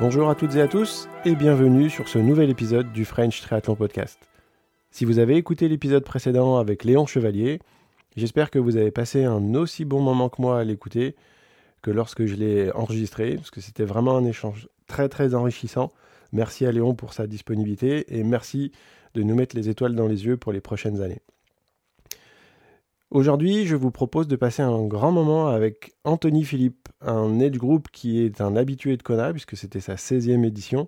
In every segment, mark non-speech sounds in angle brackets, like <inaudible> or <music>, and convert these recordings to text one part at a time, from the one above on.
Bonjour à toutes et à tous et bienvenue sur ce nouvel épisode du French Triathlon Podcast. Si vous avez écouté l'épisode précédent avec Léon Chevalier, j'espère que vous avez passé un aussi bon moment que moi à l'écouter que lorsque je l'ai enregistré, parce que c'était vraiment un échange très très enrichissant. Merci à Léon pour sa disponibilité et merci de nous mettre les étoiles dans les yeux pour les prochaines années. Aujourd'hui, je vous propose de passer un grand moment avec Anthony Philippe, un Edge Group qui est un habitué de Kona, puisque c'était sa 16e édition.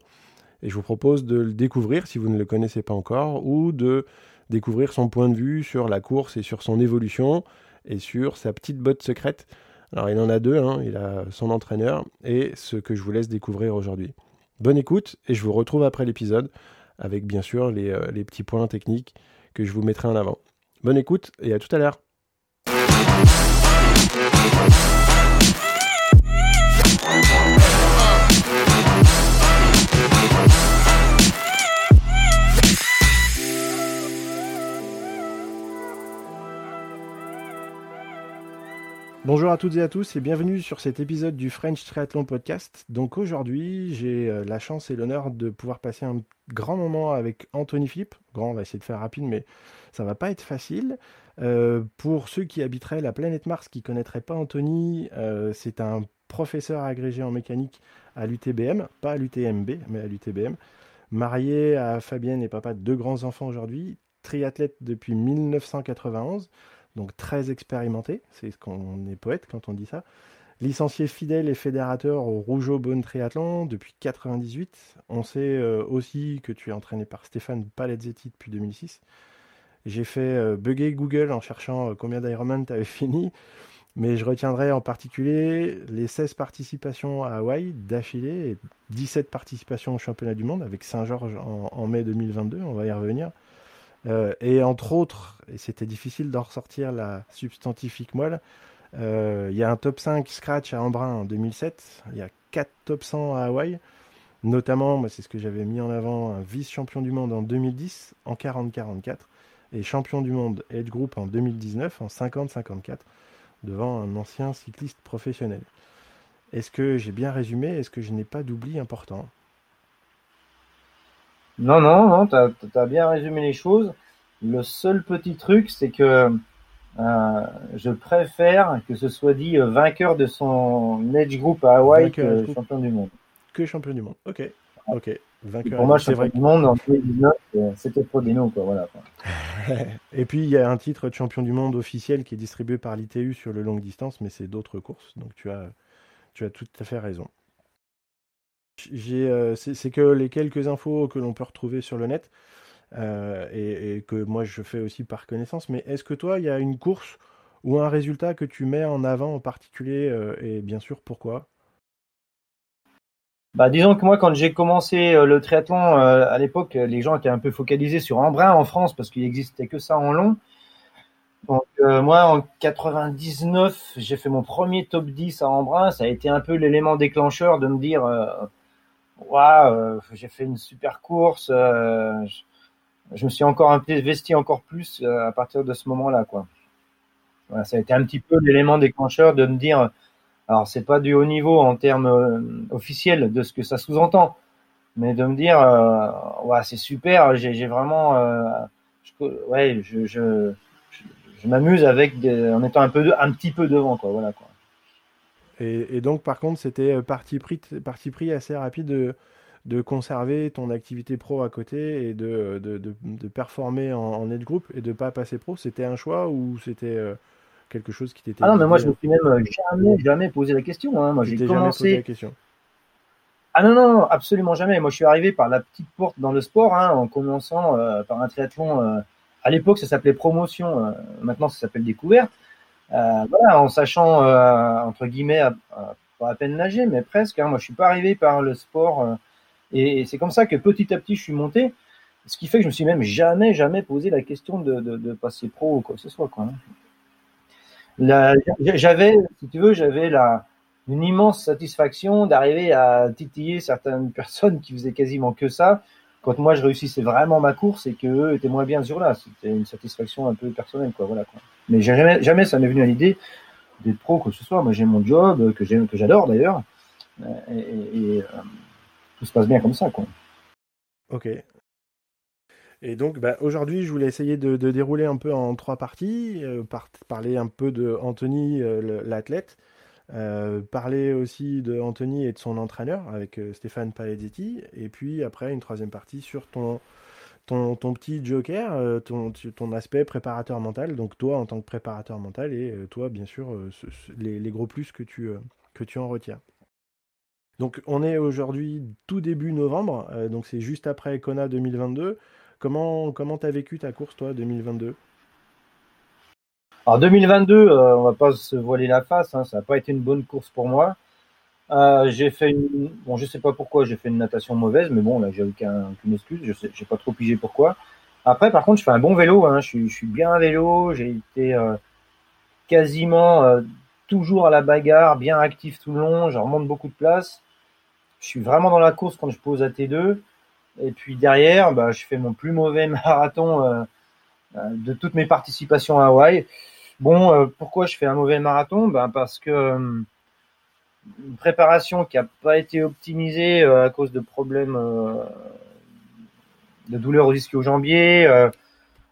Et je vous propose de le découvrir si vous ne le connaissez pas encore, ou de découvrir son point de vue sur la course et sur son évolution, et sur sa petite botte secrète. Alors il en a deux, hein. il a son entraîneur, et ce que je vous laisse découvrir aujourd'hui. Bonne écoute, et je vous retrouve après l'épisode, avec bien sûr les, euh, les petits points techniques que je vous mettrai en avant. Bonne écoute, et à tout à l'heure. Bonjour à toutes et à tous et bienvenue sur cet épisode du French Triathlon Podcast. Donc aujourd'hui, j'ai euh, la chance et l'honneur de pouvoir passer un grand moment avec Anthony Philippe. Grand, on va essayer de faire rapide, mais ça va pas être facile. Euh, pour ceux qui habiteraient la planète Mars, qui connaîtraient pas Anthony, euh, c'est un professeur agrégé en mécanique à l'UTBM, pas à l'UTMB, mais à l'UTBM. Marié à Fabienne et papa de deux grands enfants aujourd'hui, triathlète depuis 1991, donc très expérimenté, c'est ce qu'on est poète quand on dit ça. Licencié fidèle et fédérateur au Rougeau Bonne Triathlon depuis 98. On sait euh, aussi que tu es entraîné par Stéphane Paletzetti depuis 2006. J'ai fait euh, bugger Google en cherchant euh, combien d'Ironman tu avais <laughs> fini, mais je retiendrai en particulier les 16 participations à Hawaï d'affilée et 17 participations au championnat du monde avec Saint-Georges en, mai 2022, on va y revenir. Euh, et entre autres, et c'était difficile d'en ressortir la substantifique moelle, il y a un top 5 scratch à Embrun en 2007, il y a 4 top 100 à Hawaï, notamment, c'est ce que j'avais mis en avant, un vice-champion du monde en 2010 en 40-44 et champion du monde Edge Group en 2019 en 50-54 devant un ancien cycliste professionnel. Est-ce que j'ai bien résumé? Est-ce que je n'ai pas d'oubli important? Non, non, non, tu as, bien résumé les choses. Le seul petit truc, c'est que euh, je préfère que ce soit dit euh, vainqueur de son Edge Group à Hawaï que champion du monde. Que champion du monde, ok. Ok. Vainqueur. pour moi, champion du monde en 2019, euh, c'était Prodino, quoi. Voilà. <laughs> Et puis, il y a un titre de champion du monde officiel qui est distribué par l'ITU sur le longue distance, mais c'est d'autres courses. Donc, tu as, tu as tout à fait raison. Euh, c'est que les quelques infos que l'on peut retrouver sur le net euh, et, que moi je fais aussi par connaissance. Mais est-ce que toi, il y a une course ou un résultat que tu mets en avant en particulier et bien sûr pourquoi? Bah, disons que moi, quand j'ai commencé euh, le triathlon euh, à l'époque, les gens étaient un peu focalisés sur Embrun en France parce qu'il n'existait que ça en long. Donc euh, moi, en 99, j'ai fait mon premier top 10 à Embrun. Ça a été un peu l'élément déclencheur de me dire, waouh, j'ai fait une super course. Je, je, me suis encore investi encore plus à partir de ce moment-là, quoi. Voilà, ça a été un petit peu l'élément déclencheur de me dire alors, c'est pas du haut niveau en termes euh, officiels de ce que ça sous-entend, mais de me dire, euh, ouais, c'est super, j'ai vraiment, euh, je, ouais, je, je, je, m'amuse avec en étant un peu, un petit peu devant, quoi, voilà, quoi. Et, donc, par contre, c'était parti pris, parti pris assez rapide de, de, conserver ton activité pro à côté et de, de, performer en, en aide groupe et de pas passer pro. C'était un choix ou c'était quelque chose qui t'était. Ah non, mais moi je me suis même euh, jamais, jamais posé la question. Hein. Moi j'ai commencé. la question. Ah non, non, absolument jamais. Moi je suis arrivé par la petite porte dans le sport hein, en commençant euh, par un triathlon. Euh, à l'époque ça s'appelait promotion, maintenant ça s'appelle découverte. voilà, en sachant entre guillemets pas à peine nager, mais presque. Hein. Moi je suis pas arrivé par le sport. et, c'est comme ça que petit à petit je suis monté. Ce qui fait que je me suis même jamais, jamais posé la question de, de, passer pro ou quoi que ce soit. Quoi, j'avais, si tu veux, j'avais une immense satisfaction d'arriver à titiller certaines personnes qui faisaient quasiment que ça. Quand moi je réussissais vraiment ma course et qu'eux étaient moins bien sur là, c'était une satisfaction un peu personnelle, quoi. Voilà. Mais jamais, ça m'est venu à l'idée d'être pro, que ce soit. Moi j'ai mon job que que j'adore d'ailleurs. Et, et, tout se passe bien comme ça. Quoi. Ok. Et donc, bah, aujourd'hui, je voulais essayer de, dérouler un peu en trois parties, parler un peu de Anthony, l'athlète, parler aussi de Anthony et de son entraîneur avec Stéphane Palezetti, et puis après une troisième partie sur ton, ton, petit joker, euh, ton, ton, aspect préparateur mental, donc toi en tant que préparateur mental et euh, toi bien sûr euh, les, gros plus que tu, que tu en retiens. Donc on est aujourd'hui tout début novembre, donc c'est juste après Kona 2022. Comment comment t'as vécu ta course toi 2022 Alors 2022, on va pas se voiler la face, hein, ça n'a pas été une bonne course pour moi. Euh, j'ai fait bon, je sais pas pourquoi j'ai fait une natation mauvaise, mais bon, là, j'ai aucun, aucune excuse, je sais, j'ai pas trop pigé pourquoi. Après, par contre, je fais un bon vélo, hein, je suis, je suis bien à vélo, j'ai été euh, quasiment euh, toujours à la bagarre, bien actif tout le long, je remonte beaucoup de place. Je suis vraiment dans la course quand je pose à T2. Et puis derrière, bah, je fais mon plus mauvais <laughs> marathon de toutes mes participations à Hawaï. Bon, pourquoi je fais un mauvais marathon? Ben Parce que une préparation qui n'a pas été optimisée euh, à cause de problèmes euh, de douleurs au ischio-jambier. Euh,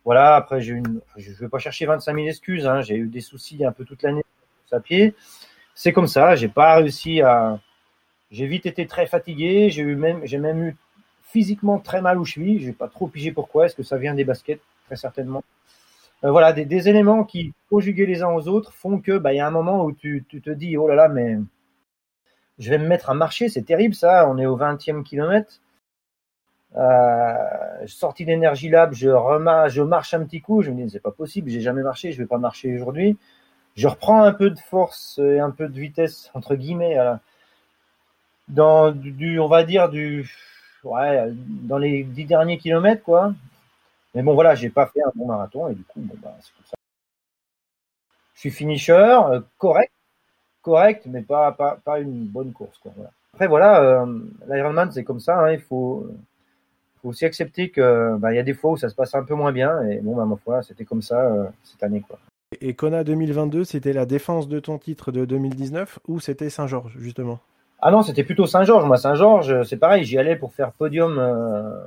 voilà, après, j'ai une, je ne vais pas chercher 25 000 excuses. Hein, j'ai eu des soucis un peu toute l'année à pied. C'est comme ça. J'ai pas réussi à. J'ai vite été très fatigué. J'ai même, j'ai même eu physiquement très mal aux chevilles. J'ai pas trop pigé pourquoi. Est-ce que ça vient des baskets? Très certainement. voilà, des, éléments qui, conjugués les uns aux autres, font que, bah, il y a un moment où tu, te dis, oh là là, mais je vais me mettre à marcher, c'est terrible ça, on est au 20e kilomètre. Euh, sorti d'énergie lab, je, marche un petit coup, je me dis c'est pas possible, j'ai jamais marché, je vais pas marcher aujourd'hui. Je reprends un peu de force et un peu de vitesse entre guillemets dans du, on va dire du ouais, dans les dix derniers kilomètres quoi. Mais bon voilà, j'ai pas fait un bon marathon et du coup bon bah c'est comme ça. Je suis finisher, euh, correct, correct, mais pas, une bonne course. Quoi. Après, voilà, euh, l'Ironman, c'est comme ça. Hein, il faut, aussi accepter que bah, y a des fois où ça se passe un peu moins bien. Et bon, bah, ma foi, c'était comme ça euh, cette année. Quoi. Et Kona 2022, c'était la défense de ton titre de 2019 ou c'était Saint-Georges, justement? Ah non, c'était plutôt Saint-Georges. Moi, Saint-Georges, c'est pareil, j'y allais pour faire podium, euh,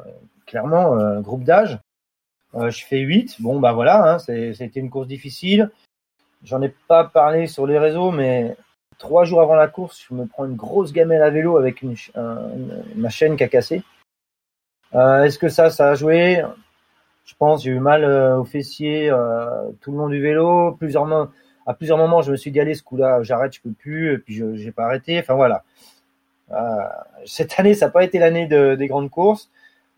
clairement, groupe d'âge. je fais 8. Bon, bah voilà, hein, c'était une course difficile. J'en ai pas parlé sur les réseaux, mais trois jours avant la course, je me prends une grosse gamelle à vélo avec ma chaîne qui a cassé. Euh, est-ce que ça, ça a joué? Je pense, j'ai eu mal euh, au fessier euh, tout le long du vélo. Plusieurs à plusieurs moments, je me suis dit allez, ce coup-là, j'arrête, je peux plus. Et puis je n'ai pas arrêté. Enfin voilà. cette année, ça n'a pas été l'année de, des grandes courses.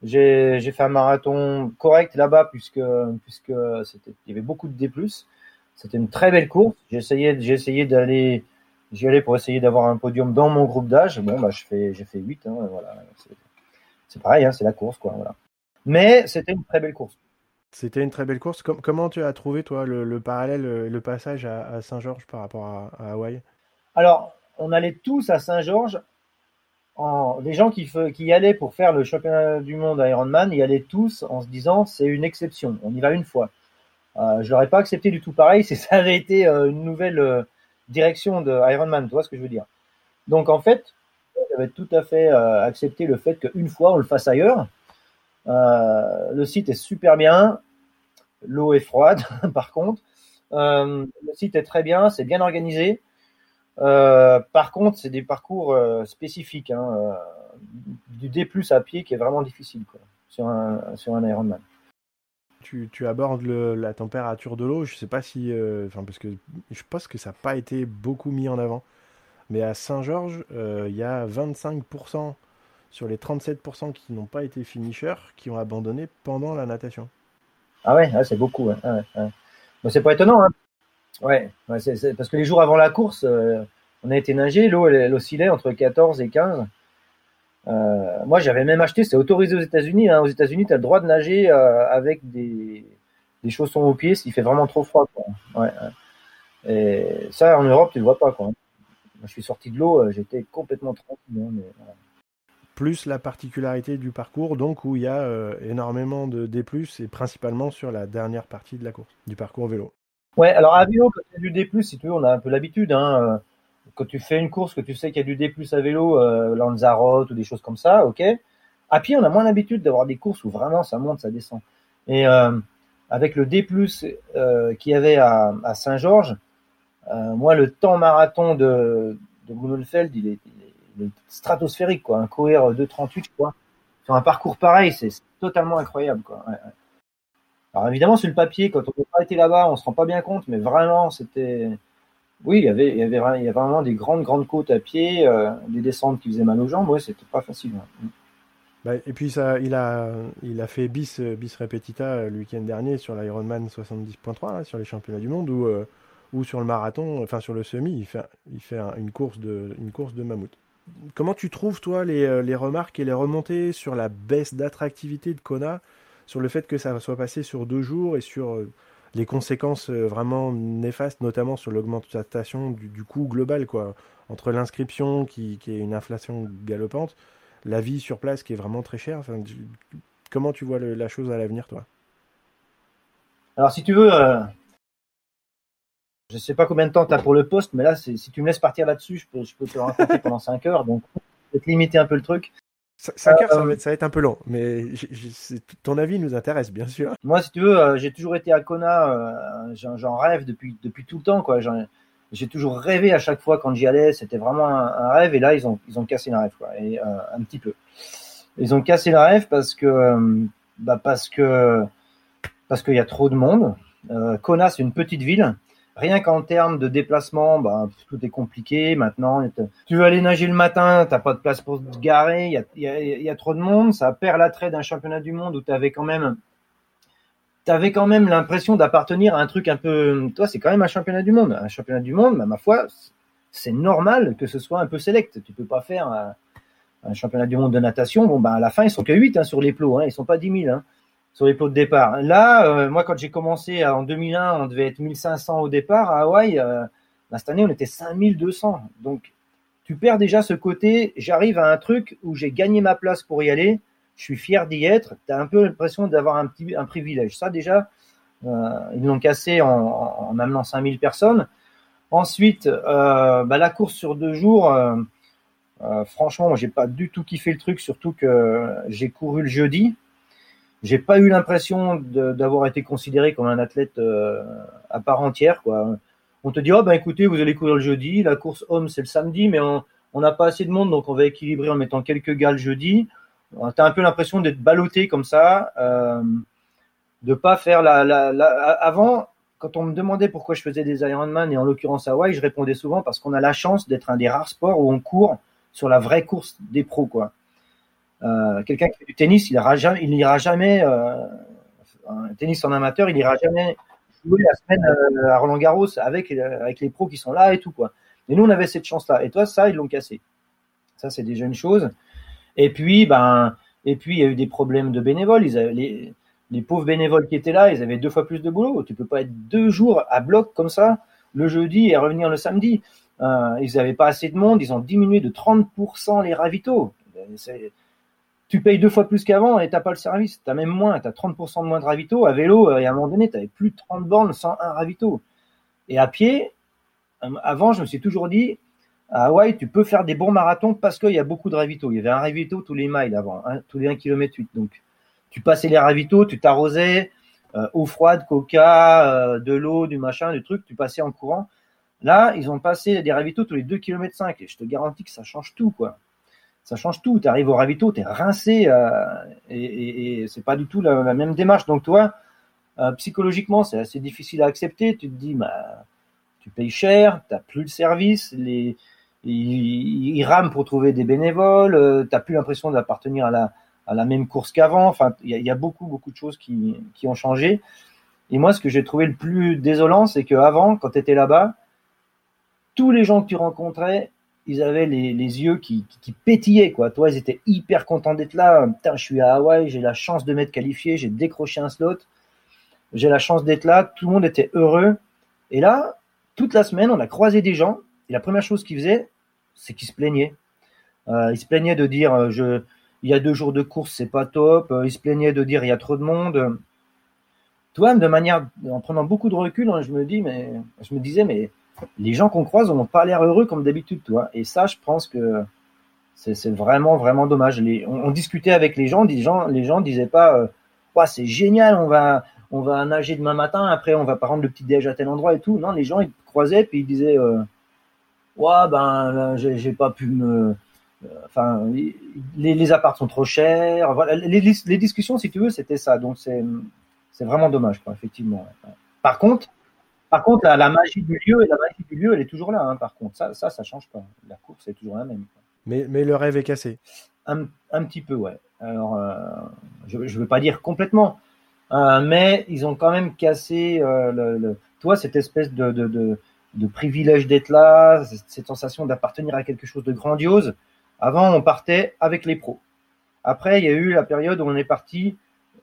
J'ai fait un marathon correct là-bas puisque puisque il y avait beaucoup de D+. C'était une très belle course. J'ai essayé, d'aller, j'y allais pour essayer d'avoir un podium dans mon groupe d'âge. Bon, bah, j'ai fait 8, hein, voilà. C'est pareil, hein, c'est la course, quoi, voilà. Mais c'était une très belle course. C'était une très belle course. comment tu as trouvé, toi, le, parallèle, le passage à, Saint-Georges par rapport à, Hawaï? Alors, on allait tous à Saint-Georges. Les gens qui, y allaient pour faire le championnat du monde Ironman y allaient tous en se disant c'est une exception, on y va une fois. Euh, je l'aurais pas accepté du tout pareil <laughs> si ça avait été euh, une nouvelle euh, direction de Ironman, tu vois ce que je veux dire. Donc en fait, j'avais tout à fait accepté le fait qu'une fois on le fasse ailleurs. le site est super bien, l'eau est froide <laughs> par contre. le site est très bien, c'est bien organisé. par contre, c'est des parcours spécifiques, hein, du D+ à pied qui est vraiment difficile sur un sur un Ironman tu, abordes la température de l'eau. Je sais pas si. Euh, parce que je pense que ça n'a pas été beaucoup mis en avant. Mais à Saint-Georges, euh, il y a 25% sur les 37% qui n'ont pas été finishers qui ont abandonné pendant la natation. Ah ouais, c'est beaucoup. Ah c'est pas étonnant. Hein. Ouais, parce que les jours avant la course, euh, on a été nager, l'eau elle, oscillait entre 14 et 15. Euh, moi, j'avais même acheté, c'est autorisé aux États-Unis. Hein. Aux États-Unis, tu as le droit de nager euh, avec des, des, chaussons aux pieds s'il fait vraiment trop froid. Ouais, Et ça, en Europe, tu le vois pas. Quoi. Moi, je suis sorti de l'eau, j'étais complètement tranquille. Hein, Plus la particularité du parcours, donc où il y a énormément de D+, et principalement sur la dernière partie de la course, du parcours vélo. Ouais, alors à vélo, quand il y a du D+, si tu veux, on a un peu l'habitude. Hein, quand tu fais une course, que tu sais qu'il y a du D+ à vélo, euh, Lanzarote ou des choses comme ça, ok. À pied, on a moins l'habitude d'avoir des courses où vraiment ça monte, ça descend. Et euh, avec le D+ euh, qu'il y avait à, Saint-Georges, euh, moi, le temps marathon de, de il est stratosphérique, quoi. Un courir 2,38, quoi. Sur un parcours pareil, c'est totalement incroyable, quoi. Alors évidemment, sur le papier, quand on n'a pas été là-bas, on se rend pas bien compte, mais vraiment, c'était. Oui, il y avait, il avait, il y avait vraiment des grandes, grandes côtes à pied, euh, des descentes qui faisaient mal aux jambes. Ouais, c'était pas facile. ouais. Bah, et puis ça, il a, fait bis, bis repetita euh, le week-end dernier sur l'Ironman 70.3, là, sur les championnats du monde, ou euh, sur le marathon, enfin sur le semi, il fait, fait une course de mammouth. Comment tu trouves, toi, les, euh, les remarques et les remontées sur la baisse d'attractivité de Kona, sur le fait que ça soit passé sur deux jours et sur euh, les conséquences euh, vraiment néfastes, notamment sur l'augmentation du, du coût global, quoi, entre l'inscription qui, qui est une inflation galopante, la vie sur place qui est vraiment très chère? Comment tu vois la chose à l'avenir, toi? Alors, si tu veux, je sais pas combien de temps tu as pour le poste, mais là, si tu me laisses partir là-dessus, je peux, je peux te raconter pendant 5 heures. Donc, te limiter un peu le truc. 5 heures, ça Euh, va être, ça va être un peu long, mais ton avis nous intéresse, bien sûr. Moi, si tu veux, euh, j'ai toujours été à Kona, euh, j'en rêve depuis, depuis tout le temps. quoi. J'ai toujours rêvé à chaque fois quand j'y allais, c'était vraiment un, un rêve. Et là, ils ont, ils ont cassé le rêve, quoi, et, un petit peu. Ils ont cassé le rêve parce que, bah parce que, parce qu'il y a trop de monde. Kona, c'est une petite ville. Rien qu'en termes de déplacement, bah, tout est compliqué maintenant. Tu veux aller nager le matin, t'as pas de place pour te garer. Il y a, trop de monde. Ça perd l'attrait d'un championnat du monde où tu avais quand même t'avais quand même l'impression d'appartenir à un truc un peu. Toi, c'est quand même un championnat du monde. Un championnat du monde, bah, ma foi, c'est normal que ce soit un peu select. Tu peux pas faire un, un championnat du monde de natation. Bon, bah, à la fin, ils sont que 8 hein, sur les plots. Hein, ils sont pas 10 000 hein, sur les plots de départ. Là, euh, moi, quand j'ai commencé euh, en 2001, on devait être 1500 au départ à Hawaï. Euh, bah, cette année, on était 5200. Donc, tu perds déjà ce côté. J'arrive à un truc où j'ai gagné ma place pour y aller je suis fier d'y être. Tu as un peu l'impression d'avoir un petit privilège. Ça, déjà, ils l'ont cassé en, en, en amenant 5000 personnes. Ensuite, bah, la course sur deux jours, franchement, moi, j'ai pas du tout kiffé le truc, surtout que j'ai couru le jeudi. J'ai pas eu l'impression d'avoir été considéré comme un athlète euh, à part entière. On te dit, oh, ben écoutez, vous allez courir le jeudi, la course homme, c'est le samedi, mais on on n'a pas assez de monde, donc on va équilibrer en mettant quelques gars le jeudi. Tu as un peu l'impression d'être ballotté comme ça, euh, de pas faire la, la, la- Avant, quand on me demandait pourquoi je faisais des Ironman, et en l'occurrence Hawaï, je répondais souvent parce qu'on a la chance d'être un des rares sports où on court sur la vraie course des pros. quoi. Euh, Quelqu'un qui fait du tennis, il n'ira jamais, ira jamais euh, un tennis en amateur, il ira jamais jouer la semaine euh, à Roland Garros avec, les pros qui sont là et tout. quoi. Mais nous, on avait cette chance-là. Et toi, ça, ils l'ont cassé. Ça, c'est déjà une chose. Et puis, ben, et puis, il y a eu des problèmes de bénévoles. Les, pauvres bénévoles qui étaient là, ils avaient deux fois plus de boulot. Tu peux pas être deux jours à bloc comme ça le jeudi et revenir le samedi. Ils n'avaient pas assez de monde. Ils ont diminué de 30% les ravitaux. Tu payes deux fois plus qu'avant et t'as pas le service. T'as même moins. T'as 30% de moins de ravitaux. À vélo, euh, et à un moment donné, t'avais plus de 30 bornes sans un ravito. Et à pied, euh, avant, je me suis toujours dit, à Hawaï, tu peux faire des bons marathons parce qu'il y a beaucoup de ravitaux. Il y avait un ravito tous les miles avant, hein, tous les 1 km 8. Donc, tu passais les ravitaux, tu t'arrosais, euh, eau froide, coca, de l'eau, du machin, du truc, tu passais en courant. Là, ils ont passé des ravitaux tous les 2 km 5 et je te garantis que ça change tout, quoi. Ça change tout. Tu arrives au ravito, tu es rincé euh, et, et, et c'est pas du tout la, même démarche. Donc, toi, euh, psychologiquement, c'est assez difficile à accepter. Tu te dis, bah, tu payes cher, tu plus le service, les, ils, ils, rament pour trouver des bénévoles, euh, tu n'as plus l'impression d'appartenir à la, à la même course qu'avant. Enfin, il y, y, a beaucoup, beaucoup de choses qui, qui ont changé. Et moi, ce que j'ai trouvé le plus désolant, c'est qu'avant, quand tu étais là-bas, tous les gens que tu rencontrais, ils avaient les, yeux qui, pétillaient. Quoi. Toi, ils étaient hyper contents d'être là. Je suis à Hawaï, j'ai la chance de m'être qualifié, j'ai décroché un slot, j'ai la chance d'être là. Tout le monde était heureux. Et là, toute la semaine, on a croisé des gens. Et la première chose qu'ils faisaient, c'est qu'ils se plaignaient. Euh, ils se plaignaient de dire euh, il y a deux jours de course, c'est pas top. Euh, ils se plaignaient de dire il y a trop de monde. Toi, de manière, en prenant beaucoup de recul, hein, me mais je me disais, mais les gens qu'on croise n'ont pas l'air heureux comme d'habitude, toi. Et ça, je pense que c'est vraiment, vraiment dommage. on, discutait avec les gens, les gens, les gens disaient pas, euh, c'est génial, on va, on va nager demain matin, après on va prendre le petit déj à tel endroit et tout. Non, les gens ils croisaient puis ils disaient, euh, ouais ben j'ai pas pu me, euh, enfin les, les apparts sont trop chers. Voilà, les, les discussions si tu veux c'était ça. Donc c'est c'est vraiment dommage quoi, effectivement. Par contre, par contre la, magie du lieu et la magie du lieu elle est toujours là. Hein, par contre ça ça ça change pas. La course est toujours la même. Mais, mais le rêve est cassé. Un, un petit peu ouais. Alors euh, je ne veux pas dire complètement. Euh, mais ils ont quand même cassé euh, le, toi cette espèce de, de, de, de privilège d'être là, cette sensation d'appartenir à quelque chose de grandiose. Avant, on partait avec les pros. Après, il y a eu la période où on est parti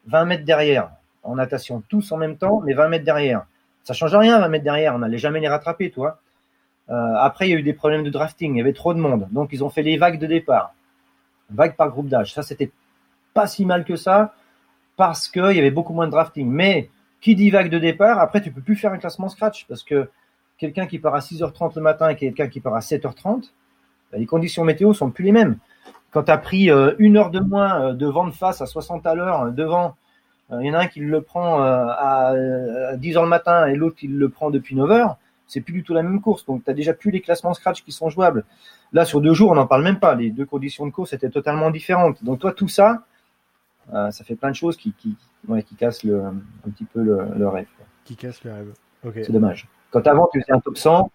20 mètres derrière, en natation, tous en même temps, mais 20 mètres derrière. Ça change rien, 20 mètres derrière, on n'allait jamais les rattraper, toi. Euh, après, il y a eu des problèmes de drafting, il y avait trop de monde, donc ils ont fait les vagues de départ, vagues par groupe d'âge. Ça, c'était pas si mal que ça parce qu'il y avait beaucoup moins de drafting. Mais qui dit vague de départ, après, tu peux plus faire un classement scratch parce que quelqu'un qui part à 6h30 le matin et quelqu'un qui part à 7h30, bah, les conditions météo sont plus les mêmes. Quand tu as pris euh, une heure de moins euh, de vent de face à 60 à l'heure devant, il y en a un qui le prend à 10h le matin et l'autre qui le prend depuis 9h, c'est plus du tout la même course. Donc tu as déjà plus les classements scratch qui sont jouables. Là, sur deux jours, on n'en parle même pas. Les deux conditions de course étaient totalement différentes. Donc toi, tout ça, euh, ça fait plein de choses qui, qui, qui cassent le, un petit peu le, rêve. Qui cassent le rêve. C'est dommage. Quand avant tu faisais un top 100,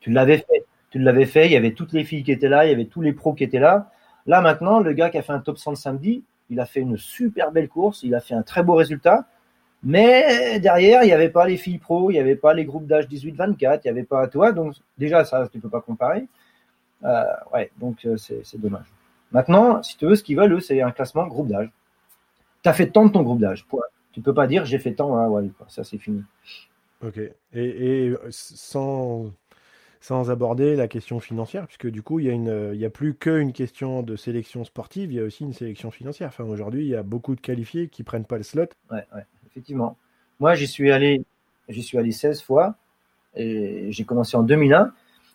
tu l'avais fait. Tu l'avais fait, il y avait toutes les filles qui étaient là, il y avait tous les pros qui étaient là. Là maintenant, le gars qui a fait un top 100 samedi, il a fait une super belle course, il a fait un très beau résultat. Mais derrière, il n'y avait pas les filles pros, il n'y avait pas les groupes d'âge 18-24, il n'y avait pas toi. Donc déjà, ça, tu ne peux pas comparer. Euh, ouais, donc euh, c'est dommage. Maintenant, si tu veux, ce qu'ils veulent, c'est un classement groupe d'âge tu as fait tant de ton groupe d'âge. Tu peux pas dire j'ai fait tant, ah ouais, ça c'est fini. Ok. Et, sans, sans aborder la question financière, puisque du coup, il y a, a plus qu'une question de sélection sportive, il y a aussi une sélection financière. Enfin, aujourd'hui, il y a beaucoup de qualifiés qui prennent pas le slot. Ouais, ouais effectivement. Moi, j'y suis allé, suis allé 16 fois et j'ai commencé en 2001.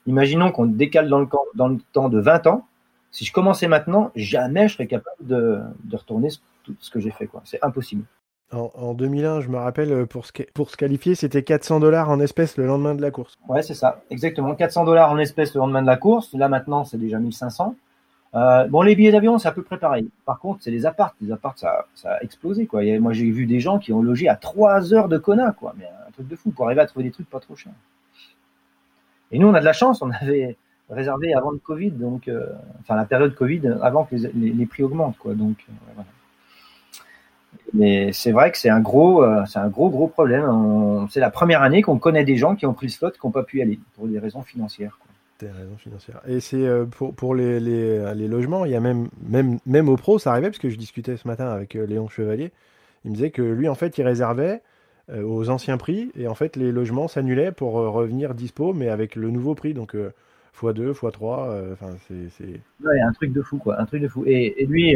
Imaginons qu'on décale dans le, temps de 20 ans. Si je commençais maintenant, jamais je serais capable de, retourner tout ce que j'ai fait. C'est impossible. En, 2001, je me rappelle, euh, pour se, pour se qualifier, c'était 400 dollars en espèces le lendemain de la course. Ouais, c'est ça, exactement. 400 dollars en espèces le lendemain de la course. Là, maintenant, c'est déjà 1500. Euh, bon, les billets d'avion, c'est à peu près pareil. Par contre, c'est les apparts. Les apparts, ça, ça a explosé, quoi. moi, j'ai vu des gens qui ont logé à 3 heures de Kona, quoi. Mais un truc de fou pour arriver à trouver des trucs pas trop chers. Et nous, on a de la chance. On avait réservé avant le Covid, donc, euh, enfin, la période Covid, avant que les, prix augmentent, quoi. Donc, voilà. Mais c'est vrai que c'est un gros, euh, c'est un gros, gros problème. C'est la première année qu'on connaît des gens qui ont pris le slot, qui n'ont pas pu y aller pour des raisons financières. Des raisons financières. Et c'est euh, pour, pour les, les, les, logements, il y a même, même, même au pro, ça arrivait, parce que je discutais ce matin avec euh, Léon Chevalier. Il me disait que lui, en fait, il réservait aux anciens prix, et en fait, les logements s'annulaient pour revenir dispo, mais avec le nouveau prix. Donc, x2, x3, enfin, c'est. Ouais, un truc de fou, quoi. Un truc de fou. Et, et lui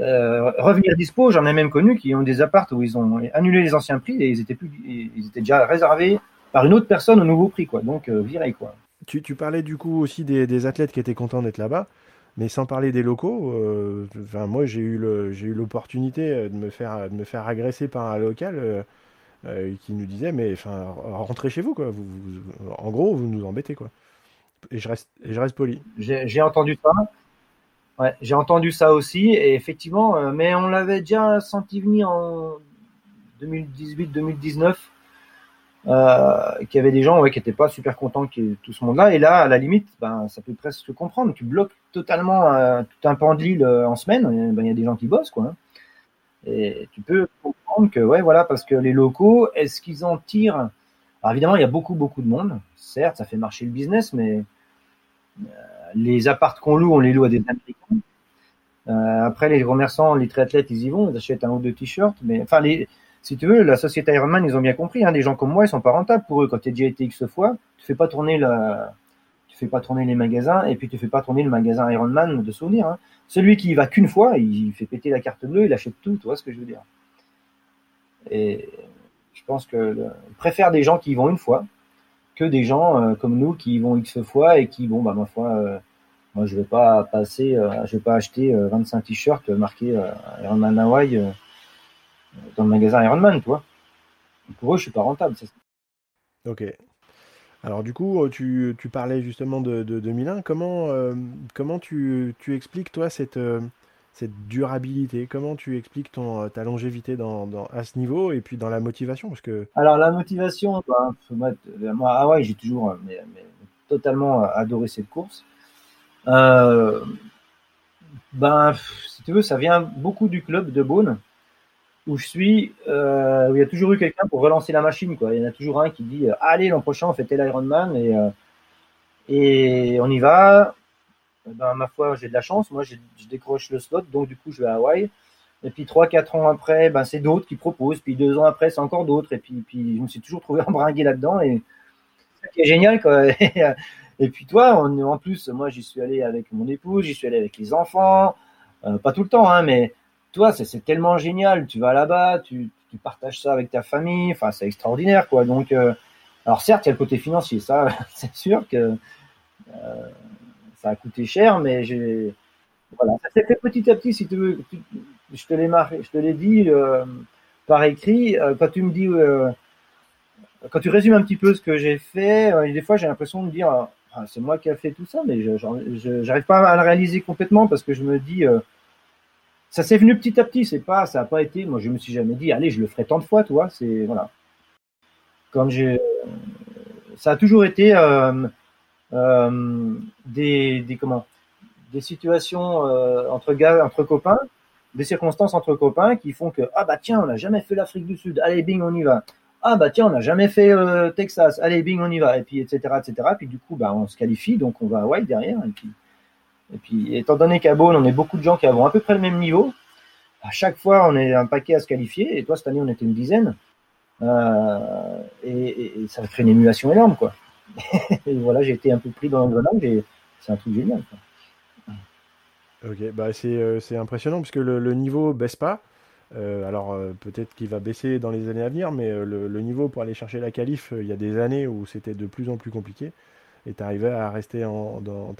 euh, revenir dispo, j'en ai même connu qui ont des apparts où ils ont annulé les anciens prix et ils étaient plus, ils étaient déjà réservés par une autre personne au nouveau prix, quoi. Donc euh, viré, quoi. Tu, tu, parlais du coup aussi des, des athlètes qui étaient contents d'être là-bas, mais sans parler des locaux. Euh, enfin, moi, j'ai eu le, j'ai eu l'opportunité de me faire, de me faire agresser par un local qui nous disait, mais enfin, rentrez chez vous, quoi. Vous, en gros, vous nous embêtez, quoi. Et je reste, et je reste poli. J'ai entendu ça. Ouais, j'ai entendu ça aussi, et effectivement, euh, mais on l'avait déjà senti venir en 2018-2019, euh, qu'il y avait des gens ouais, qui n'étaient pas super contents tout ce monde-là, et là, à la limite, ben, ça peut presque comprendre. Tu bloques totalement euh, tout un pan de l'île en semaine, ben, il y a des gens qui bossent, quoi. Hein. Et tu peux comprendre que, ouais, voilà, parce que les locaux, est-ce qu'ils en tirent? Alors évidemment, il y a beaucoup, beaucoup de monde. Certes, ça fait marcher le business, mais les appartes qu'on loue, on les loue à des Américains. Euh, après, les commerçants, les triathlètes, ils y vont, ils achètent un ou deux t-shirts. Mais enfin, si tu veux, la société Ironman, ils ont bien compris. Hein, des gens comme moi, ils sont pas rentables pour eux. Quand tu es déjà été X fois, tu fais pas tourner tu fais pas tourner les magasins et puis tu fais pas tourner le magasin Ironman de souvenirs. Hein. Celui qui y va qu'une fois, il fait péter la carte bleue, il achète tout. Tu vois ce que je veux dire Et je pense que le, préfère des gens qui y vont une fois que des gens comme nous qui y vont X fois et qui, bon, bah, ma foi, moi, je vais pas passer, je vais pas acheter 25 t-shirts marqués Ironman Hawaii dans le magasin Ironman, tu vois. Pour eux, je suis pas rentable. Ok. Alors du coup, tu, tu parlais justement de, de 2001. Comment, comment tu, tu, expliques, toi, cette, cette durabilité Comment tu expliques ton, ta longévité à ce niveau et puis dans la motivation? Parce que... Alors la motivation, bah, moi, ah ouais, j'ai toujours mais, totalement adoré cette course. Euh, ben, si tu veux, ça vient beaucoup du club de Beaune où je suis, euh, il y a toujours eu quelqu'un pour relancer la machine. Quoi. Il y en a toujours un qui dit euh, Allez, l'an prochain, on fait et, euh, et on y va. Ben, ma foi, j'ai de la chance. Moi, je décroche le slot, donc du coup, je vais à Hawaï. Et puis, trois, quatre ans après, ben, c'est d'autres qui proposent. Puis, deux ans après, c'est encore d'autres. Et puis, puis, je me suis toujours trouvé <laughs> embringué là-dedans. Et c'est ça qui est génial. Quoi. <laughs> Et puis toi, en plus, moi j'y suis allé avec mon épouse, j'y suis allé avec les enfants, euh, pas tout le temps, hein, mais toi, c'est tellement génial. Tu vas là-bas, tu, tu, partages ça avec ta famille, enfin c'est extraordinaire, quoi. Donc, euh, alors certes, il y a le côté financier, ça, <laughs> c'est sûr que euh, ça a coûté cher, mais j'ai, voilà, ça s'est fait petit à petit, si tu veux. je te l'ai marqué, je te l'ai dit euh, par écrit. Euh, quand tu me dis quand tu résumes un petit peu ce que j'ai fait, des fois j'ai l'impression de dire c'est moi qui a fait tout ça, mais je j'arrive pas à le réaliser complètement parce que je me dis, euh, ça s'est venu petit à petit, c'est pas, ça a pas été, moi je me suis jamais dit, allez, je le ferai tant de fois, tu vois, c'est voilà. Comme j'ai, ça a toujours été euh, euh, des, des comment, des situations entre gars, entre copains, des circonstances entre copains qui font que ah bah tiens, on n'a jamais fait l'Afrique du Sud, allez bing, on y va ah bah tiens, on n'a jamais fait euh, Texas, allez bing, on y va, et puis etc. etc. Puis du coup, bah, on se qualifie, donc on va à White derrière. Et puis, et puis étant donné qu'à Beaune, on est beaucoup de gens qui avons à peu près le même niveau, à chaque fois, on est un paquet à se qualifier, et toi, cette année, on était une dizaine. Euh, et, et, ça crée une émulation énorme, quoi. <laughs> et voilà, j'ai été un peu pris dans l'engrenage, et c'est un truc génial. Ok, bah c'est, euh, c'est impressionnant, puisque le, le niveau baisse pas. Euh, alors euh, peut-être qu'il va baisser dans les années à venir, mais le, niveau pour aller chercher la qualif, il y a des années où c'était de plus en plus compliqué. Et tu arrivais à rester en, dans,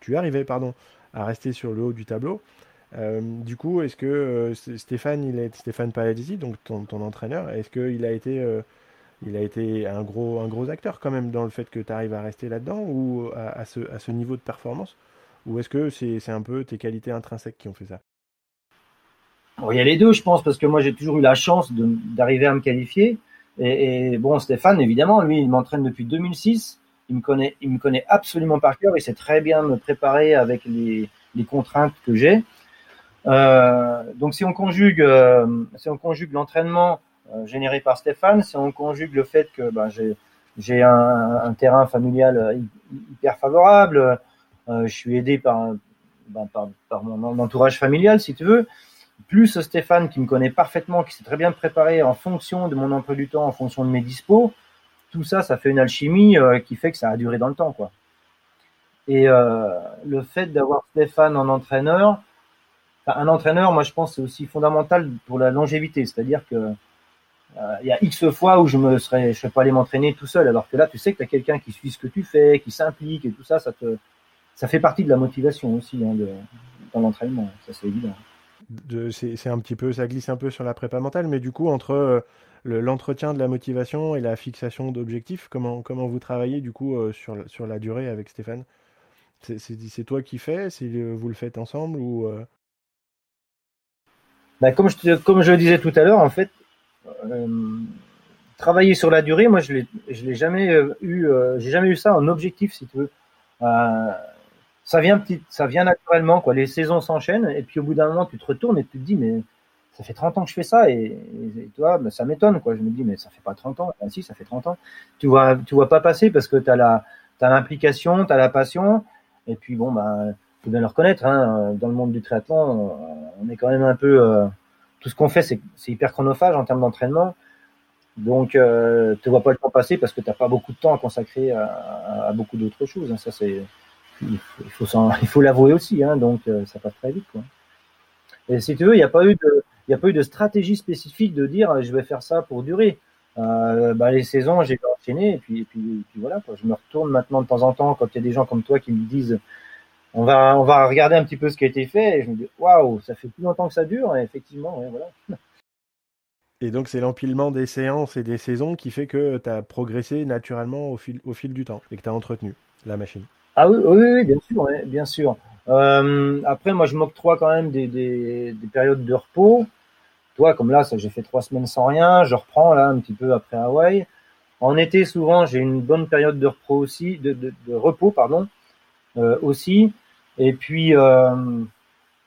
tu arrivais pardon à rester sur le haut du tableau. du coup, est-ce que Stéphane, il est Stéphane Paladisi, donc ton, ton entraîneur, est-ce qu'il a été il a été un gros, un gros acteur quand même dans le fait que tu arrives à rester là-dedans ou à, ce, à, ce, niveau de performance? Ou est-ce que c'est un peu tes qualités intrinsèques qui ont fait ça? Il y a les deux, je pense, parce que moi j'ai toujours eu la chance d'arriver à me qualifier. Et, bon, Stéphane, évidemment, lui, il m'entraîne depuis 2006. Il me connaît, il me connaît absolument par cœur. Il sait très bien me préparer avec les, les contraintes que j'ai. Euh, donc, si on conjugue, euh, si on conjugue l'entraînement généré par Stéphane, si on conjugue le fait que ben, j'ai un, terrain familial euh, hyper favorable, je suis aidé par, ben, mon entourage familial, si tu veux plus Stéphane qui me connaît parfaitement, qui sait très bien me préparer en fonction de mon emploi du temps, en fonction de mes dispos, tout ça, ça fait une alchimie euh, qui fait que ça a duré dans le temps, quoi. Et euh, le fait d'avoir Stéphane en entraîneur, un entraîneur, moi je pense c'est aussi fondamental pour la longévité, c'est-à-dire que euh, il y a X fois où je me serais, je serais pas allé m'entraîner tout seul, alors que là, tu sais que tu as quelqu'un qui suit ce que tu fais, qui s'implique et tout ça, ça te, ça fait partie de la motivation aussi hein, de, dans l'entraînement, ça c'est évident. C'est un petit peu, ça glisse un peu sur la prépa mentale, mais du coup, entre euh, l'entretien de la motivation et la fixation d'objectifs, comment, comment vous travaillez du coup euh, sur, sur la durée avec Stéphane? C'est toi qui fais Si vous le faites ensemble ou bah, comme, je comme je le disais tout à l'heure, en fait, euh, travailler sur la durée, moi je l'ai jamais eu, j'ai jamais eu ça en objectif, si tu veux ça vient petit, ça vient naturellement quoi. Les saisons s'enchaînent et puis au bout d'un moment tu te retournes et tu te dis mais ça fait 30 ans que je fais ça et, toi ben, ça m'étonne quoi. Je me dis mais ça fait pas 30 ans. Ben, si ça fait 30 ans. Tu vois tu vois pas passer parce que tu la t'as l'implication, tu as la passion et puis bon ben faut bien le reconnaître hein, dans le monde du triathlon on est quand même un peu euh, tout ce qu'on fait c'est hyper chronophage en termes d'entraînement. Donc, euh, tu vois pas le temps passer parce que tu n'as pas beaucoup de temps à consacrer à, beaucoup d'autres choses. Hein. Ça, c'est il faut, l'avouer aussi, hein, donc euh, ça passe très vite. Quoi. Et si tu veux, il n'y a pas eu de, a pas eu de stratégie spécifique de dire je vais faire ça pour durer. bah, les saisons, j'ai enchaîné et puis, et puis, voilà. Je me retourne maintenant de temps en temps quand il y a des gens comme toi qui me disent on va, on va regarder un petit peu ce qui a été fait et je me dis waouh, ça fait plus longtemps que ça dure et effectivement, voilà. <laughs> Et donc, c'est l'empilement des séances et des saisons qui fait que tu as progressé naturellement au fil, au fil du temps et que tu as entretenu la machine. Ah oui, oui, bien sûr, bien sûr. Euh, après, moi, je m'octroie quand même des, des, des, périodes de repos. Toi, comme là, j'ai fait trois semaines sans rien. Je reprends là un petit peu après Hawaï. En été, souvent, j'ai une bonne période de repos aussi, de, de, de repos, pardon, euh, aussi. Et puis, euh,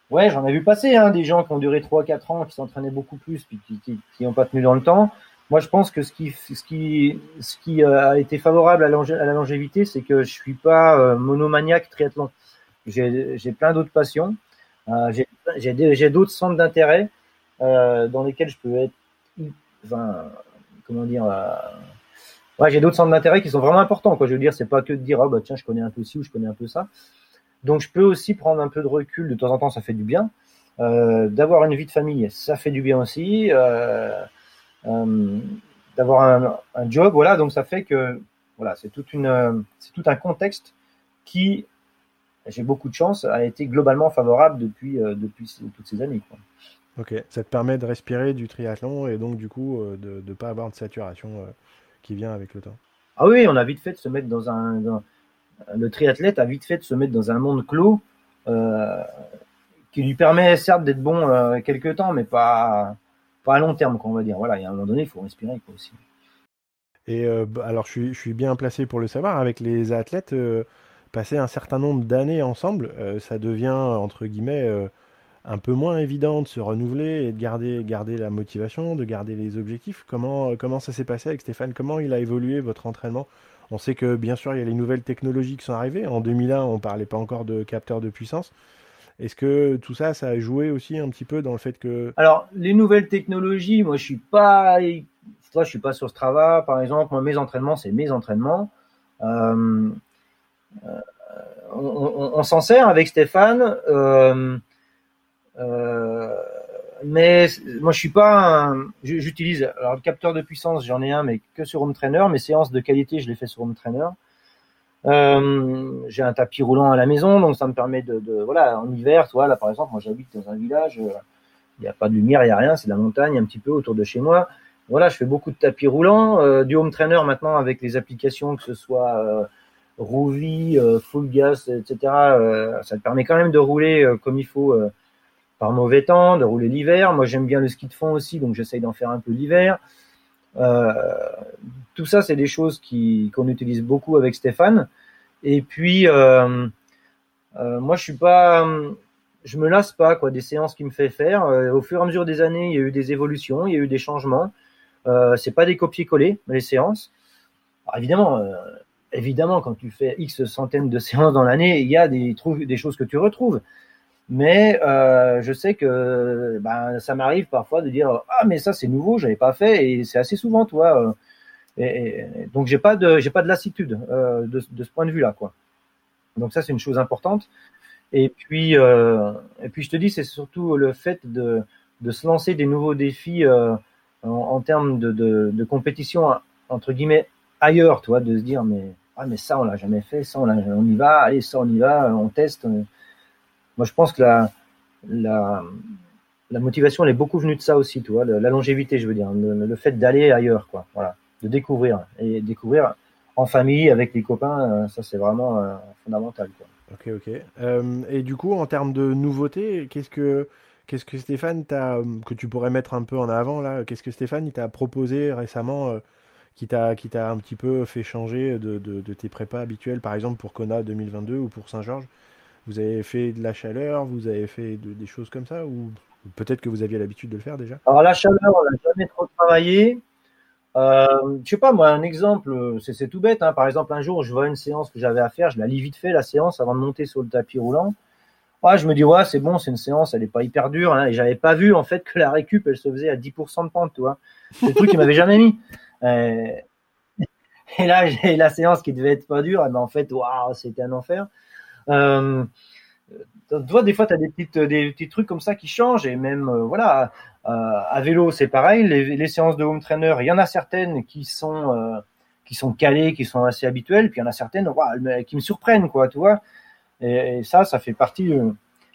Ouais, j'en ai vu passer hein, des gens qui ont duré 3-4 ans, qui s'entraînaient beaucoup plus, puis qui n'ont pas tenu dans le temps. Moi, je pense que ce qui, euh, a été favorable à, la longévité, c'est que je suis pas euh, monomaniaque triathlon. J'ai plein d'autres passions. J'ai d'autres centres d'intérêt dans lesquels je peux être, enfin, comment dire, euh, j'ai d'autres centres d'intérêt qui sont vraiment importants. Je veux dire, c'est pas que de dire, oh, tiens, je connais un peu ci ou je connais un peu ça. Donc je peux aussi prendre un peu de recul, de temps en temps ça fait du bien. Euh, d'avoir une vie de famille, ça fait du bien aussi. Euh, euh, d'avoir un, un, job, voilà, donc ça fait que voilà, c'est toute une, c'est tout un contexte qui, j'ai beaucoup de chance, a été globalement favorable depuis, depuis toutes ces années. Quoi. Ok, ça te permet de respirer du triathlon et donc du coup de ne pas avoir de saturation qui vient avec le temps. Ah oui, on a vite fait de se mettre dans un, dans, le triathlète a vite fait de se mettre dans un monde clos euh, qui lui permet certes d'être bon euh, quelques temps, mais pas, pas à long terme, qu'on va dire. Voilà, et à un moment donné, il faut respirer aussi. Et euh, alors, je suis, je suis, bien placé pour le savoir. Avec les athlètes, euh, passer un certain nombre d'années ensemble, ça devient, entre guillemets, un peu moins évident de se renouveler et de garder, garder la motivation, de garder les objectifs. Comment, comment ça s'est passé avec Stéphane? Comment il a évolué votre entraînement on sait que bien sûr, il y a les nouvelles technologies qui sont arrivées. En 2001, on ne parlait pas encore de capteurs de puissance. Est-ce que tout ça, ça a joué aussi un petit peu dans le fait que... Alors, les nouvelles technologies, moi, je suis pas... Toi, je suis pas sur Strava, par exemple. Moi, mes entraînements, c'est mes entraînements. Euh, euh, on, s'en sert avec Stéphane. Euh mais moi je suis pas j'utilise alors le capteur de puissance j'en ai un mais que sur Home Trainer. Mes séances de qualité je les fais sur Home Trainer. Euh, j'ai un tapis roulant à la maison donc ça me permet de, voilà en hiver toi là par exemple moi j'habite dans un village euh, il n'y a pas de lumière il n'y a rien c'est la montagne un petit peu autour de chez moi. Voilà je fais beaucoup de tapis roulants euh, du Home Trainer maintenant avec les applications que ce soit euh, Full Gas etc ça te permet quand même de rouler comme il faut par mauvais temps, de rouler l'hiver. Moi, j'aime bien le ski de fond aussi, donc j'essaye d'en faire un peu l'hiver. Euh, tout ça, c'est des choses qui qu'on utilise beaucoup avec Stéphane. Et puis, euh, euh, moi, je suis pas, je me lasse pas quoi des séances qu'il me fait faire. Au fur et à mesure des années, il y a eu des évolutions, il y a eu des changements. Euh, c'est pas des copier-coller les séances. Évidemment, quand tu fais X centaines de <laughs> séances dans l'année, il y a des choses que tu retrouves. Mais euh, je sais que ben, ça m'arrive parfois de dire ah mais ça c'est nouveau, j'avais pas fait et c'est assez souvent toi. Et, donc j'ai pas de j'ai pas de lassitude euh, de, de, ce point de vue là quoi. Donc ça c'est une chose importante. Et puis euh, et puis je te dis c'est surtout le fait de de se lancer des nouveaux défis euh, en, termes de, de, de, compétition entre guillemets ailleurs, toi, de se dire mais ah mais ça on l'a jamais fait, ça on, on y va, allez ça on y va, on teste. Moi, je pense que la, la, motivation, elle est beaucoup venue de ça aussi, tu la longévité, je veux dire, le, fait d'aller ailleurs, quoi, voilà, de découvrir et découvrir en famille avec les copains, ça c'est vraiment euh, fondamental. Ok, ok. Euh, et du coup, en termes de nouveautés, qu'est-ce que qu'est-ce que Stéphane t'a que tu pourrais mettre un peu en avant là Qu'est-ce que Stéphane t'a proposé récemment euh, qui t'a qui t'a un petit peu fait changer de, de, de, tes prépas habituels, par exemple pour Kona 2022 ou pour Saint-Georges? Vous avez fait de la chaleur, vous avez fait de, des choses comme ça ou peut-être que vous aviez l'habitude de le faire déjà? Alors la chaleur, on n'a jamais trop travaillé. Euh, je sais pas, moi, un exemple, c'est tout bête. Hein. Par exemple, un jour, je vois une séance que j'avais à faire, je la lis vite fait, la séance, avant de monter sur le tapis roulant. Ouais, je me dis, ouais, c'est bon, c'est une séance, elle n'est pas hyper dure. Hein. Et j'avais pas vu, en fait, que la récup, elle se faisait à 10% de pente, tu vois. C'est le truc qui m'avait jamais mis. Euh... <laughs> Et là, j'ai la séance qui devait être pas dure, et ben, en fait, waouh, c'était un enfer. Euh, tu vois, des fois, tu as des, petites, des petits trucs comme ça qui changent. Et même, voilà, à vélo, c'est pareil. Les, séances de home trainer, il y en a certaines qui sont, qui sont calées, qui sont assez habituelles. Puis il y en a certaines qui me surprennent, quoi, tu vois. Et, ça, ça fait partie,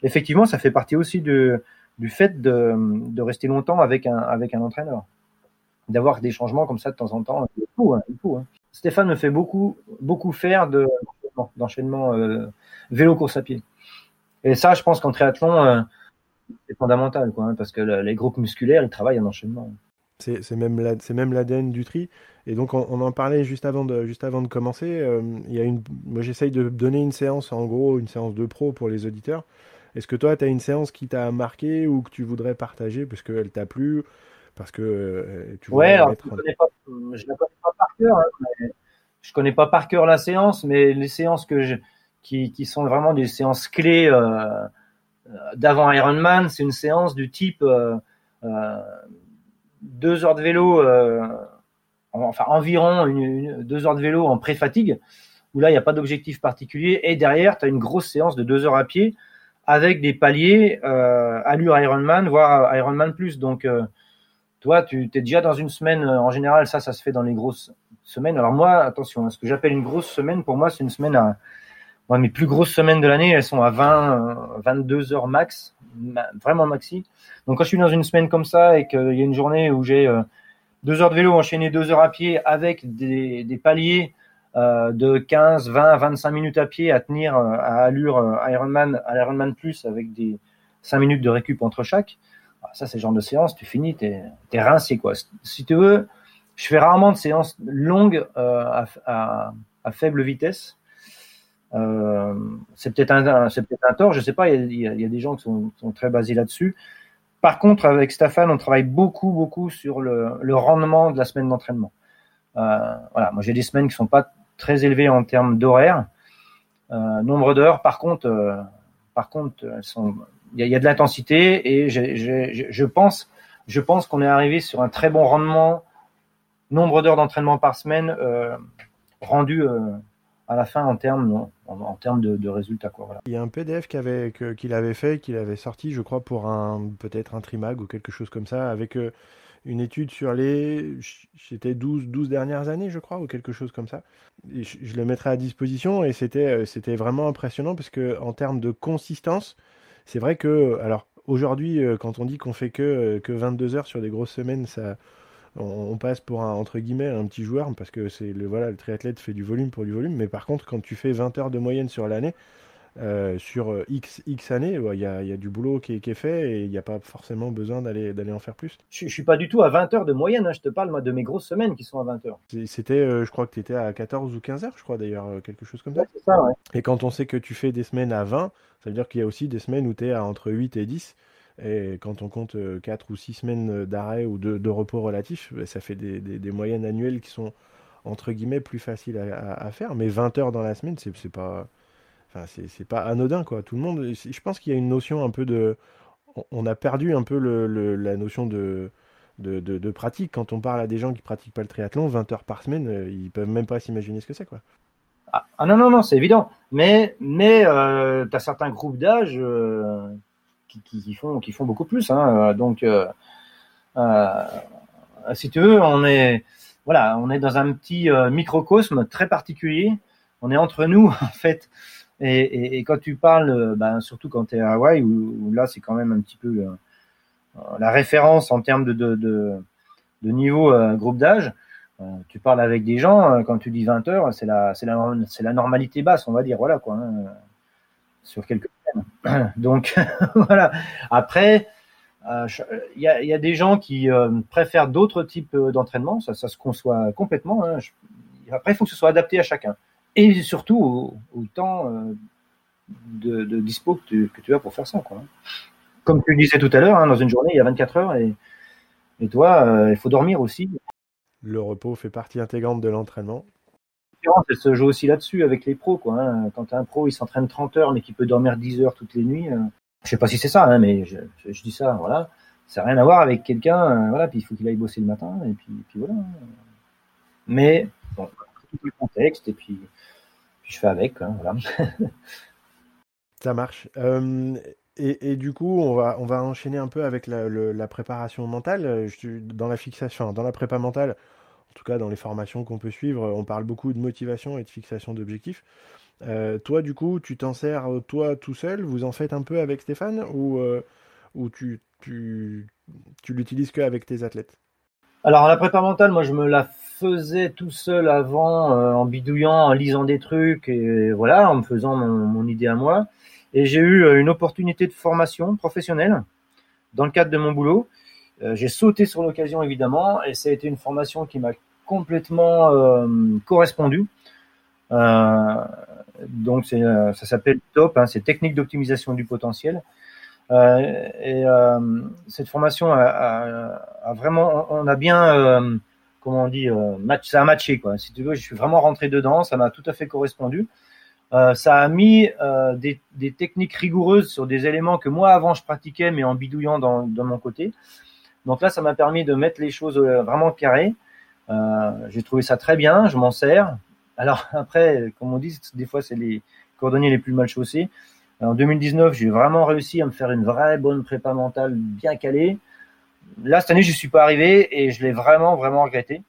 effectivement, ça fait partie aussi de, du fait de, de rester longtemps avec un, avec un entraîneur d'avoir des changements comme ça de temps en temps. Il faut, hein, il faut hein. Stéphane me fait beaucoup, beaucoup faire de, d'enchaînement euh, vélo course à pied. Et ça, je pense qu'en triathlon, euh, c'est fondamental, quoi, hein, parce que les groupes musculaires, ils travaillent en enchaînement. C'est, même, la, c'est même l'ADN du tri. Et donc, on, en parlait juste avant de, juste avant de commencer. Euh, il y a une, moi, j'essaye de donner une séance, en gros, une séance de pro pour les auditeurs. Est-ce que toi, tu as une séance qui t'a marqué ou que tu voudrais partager parce qu'elle t'a plu parce que euh, tu ouais, alors, je ne connais pas, par cœur. Hein, je connais pas par cœur la séance, mais les séances que qui, qui sont vraiment des séances clés euh, d'avant Ironman, c'est une séance du type euh, euh deux heures de vélo, euh, enfin environ une, deux heures de vélo en pré-fatigue, où là il n'y a pas d'objectif particulier, et derrière tu as une grosse séance de deux heures à pied avec des paliers euh, allure Ironman, voire Ironman plus. Donc toi, tu es déjà dans une semaine, euh, en général, ça, ça se fait dans les grosses semaines. Alors moi, attention, hein, ce que j'appelle une grosse semaine, pour moi, c'est une semaine à... Moi, mes plus grosses semaines de l'année, elles sont à 20, 22 euh, heures max, vraiment maxi. Donc quand je suis dans une semaine comme ça et qu'il y a une journée où j'ai euh, deux heures de vélo enchaîné deux heures à pied avec des, paliers de 15, 20, 25 minutes à pied à tenir à allure Ironman, à Ironman plus avec des 5 minutes de récup entre chaque, bah, ça, c'est le genre de séance, tu finis, tu es, rincé. Quoi. Si tu veux, je fais rarement de séances longues euh, à, faible vitesse. Euh, c'est peut-être un, tort, je sais pas. Il y, a, des gens qui sont, très basés là-dessus. Par contre, avec Stéphane, on travaille beaucoup, beaucoup sur le, rendement de la semaine d'entraînement. Euh, voilà, moi j'ai des semaines qui sont pas très élevées en termes d'horaire, nombre d'heures. Par contre, par contre, il y, a de l'intensité et je pense, je pense qu'on est arrivé sur un très bon rendement, nombre d'heures d'entraînement par semaine euh, rendu euh, à la fin en termes en, termes de, résultats quoi. Il y a un PDF qu'il avait fait, qu'il avait sorti, je crois pour un peut-être un Trimag ou quelque chose comme ça, avec euh, une étude sur les c'était 12 12 dernières années, je crois, ou quelque chose comme ça. je, je, le mettrai à disposition et c'était c'était vraiment impressionnant parce que en termes de consistance c'est vrai que, alors aujourd'hui, quand on dit qu'on fait que, que 22 heures sur des grosses semaines, ça, on, passe pour un, entre guillemets, un petit joueur, parce que c'est le, voilà, le triathlète fait du volume pour du volume. Mais par contre, quand tu fais 20 heures de moyenne sur l'année, euh, sur X, X années, il y, a, y, a, du boulot qui est, qui est fait et il n'y a pas forcément besoin d'aller en faire plus. Je ne suis pas du tout à 20 heures de moyenne, hein. je te parle moi, de mes grosses semaines qui sont à 20 heures. C'était, je crois que tu étais à 14 ou 15 heures, je crois d'ailleurs, quelque chose comme ça. ça ouais. Et quand on sait que tu fais des semaines à 20, ça veut dire qu'il y a aussi des semaines où tu es à entre 8 et 10. Et quand on compte 4 ou 6 semaines d'arrêt ou de, repos relatif, bah, ça fait des, moyennes annuelles qui sont entre guillemets plus faciles à, faire. Mais 20 heures dans la semaine, c'est pas, enfin, pas anodin quoi. Tout le monde, je pense qu'il y a une notion un peu de, on a perdu un peu le, la notion de, de, pratique. Quand on parle à des gens qui pratiquent pas le triathlon, 20 heures par semaine, euh, ils peuvent même pas s'imaginer ce que c'est quoi. Ah, ah, non, non, non, c'est évident. Mais, mais euh, tu as certains groupes d'âge euh, qui, font, qui font beaucoup plus. Hein. Donc, euh, euh, si tu veux, on est, voilà, on est dans un petit euh, microcosme très particulier. On est entre nous, <laughs> en fait. Et, quand tu parles, ben, surtout quand tu es à Hawaï, où, là, c'est quand même un petit peu la référence en termes de, de, de, niveau groupe d'âge. Euh, tu parles avec des gens, euh, quand tu dis 20 heures, c'est la, c'est la, c'est la normalité basse, on va dire, voilà quoi, hein, sur quelques <coughs> Donc <laughs> voilà. Après, euh, il y, a, des gens qui préfèrent d'autres types d'entraînement, ça, se conçoit complètement. Hein. après, il faut que ce soit adapté à chacun. Et surtout au, temps de, dispo que tu, as pour faire ça. Comme tu le disais tout à l'heure, hein, dans une journée, il y a 24 heures et toi, il faut dormir aussi le repos fait partie intégrante de l'entraînement. Elle se joue aussi là-dessus avec les pros. Quoi, hein. Quand un pro, il s'entraîne 30 heures, mais qui peut dormir 10 heures toutes les nuits, euh, je sais pas si c'est ça, hein, mais je, dis ça, voilà. Ça n'a rien à voir avec quelqu'un, euh, voilà, puis il faut qu'il aille bosser le matin, et puis, voilà. Mais, bon, tout le contexte, et puis, je fais avec, hein. <laughs> Ça marche. Et, du coup, on va, on va enchaîner un peu avec la, préparation mentale. dans la fixation, dans la prépa mentale, en tout cas dans les formations qu'on peut suivre, on parle beaucoup de motivation et de fixation d'objectifs. Euh, toi, du coup, tu t'en sers toi tout seul? Vous en faites un peu avec Stéphane ou, ou tu, tu, tu l'utilises que avec tes athlètes? Alors, la prépa mentale, moi, je me la faisais tout seul avant, euh, en bidouillant, en lisant des trucs, et voilà, en me faisant mon, idée à moi. Et j'ai eu euh, une opportunité de formation professionnelle dans le cadre de mon boulot. Euh, j'ai sauté sur l'occasion, évidemment, et ça a été une formation qui m'a complètement correspondu. donc, ça s'appelle TOP, hein, c'est Technique d'optimisation du potentiel. Euh, et euh, cette formation a, vraiment, on a bien, euh, comment on dit, ça a matché quoi. Si tu veux, je suis vraiment rentré dedans, ça m'a tout à fait correspondu. ça a mis des, des, techniques rigoureuses sur des éléments que moi avant je pratiquais, mais en bidouillant dans, dans mon côté. Donc là, ça m'a permis de mettre les choses vraiment carrées. Euh, j'ai trouvé ça très bien, je m'en sers. Alors <laughs> après, comme on dit, des fois c'est les cordonniers les plus mal chaussés. En 2019, j'ai vraiment réussi à me faire une vraie bonne prépa mentale bien calée. Là, cette année, je suis pas arrivé et je l'ai vraiment, vraiment regretté.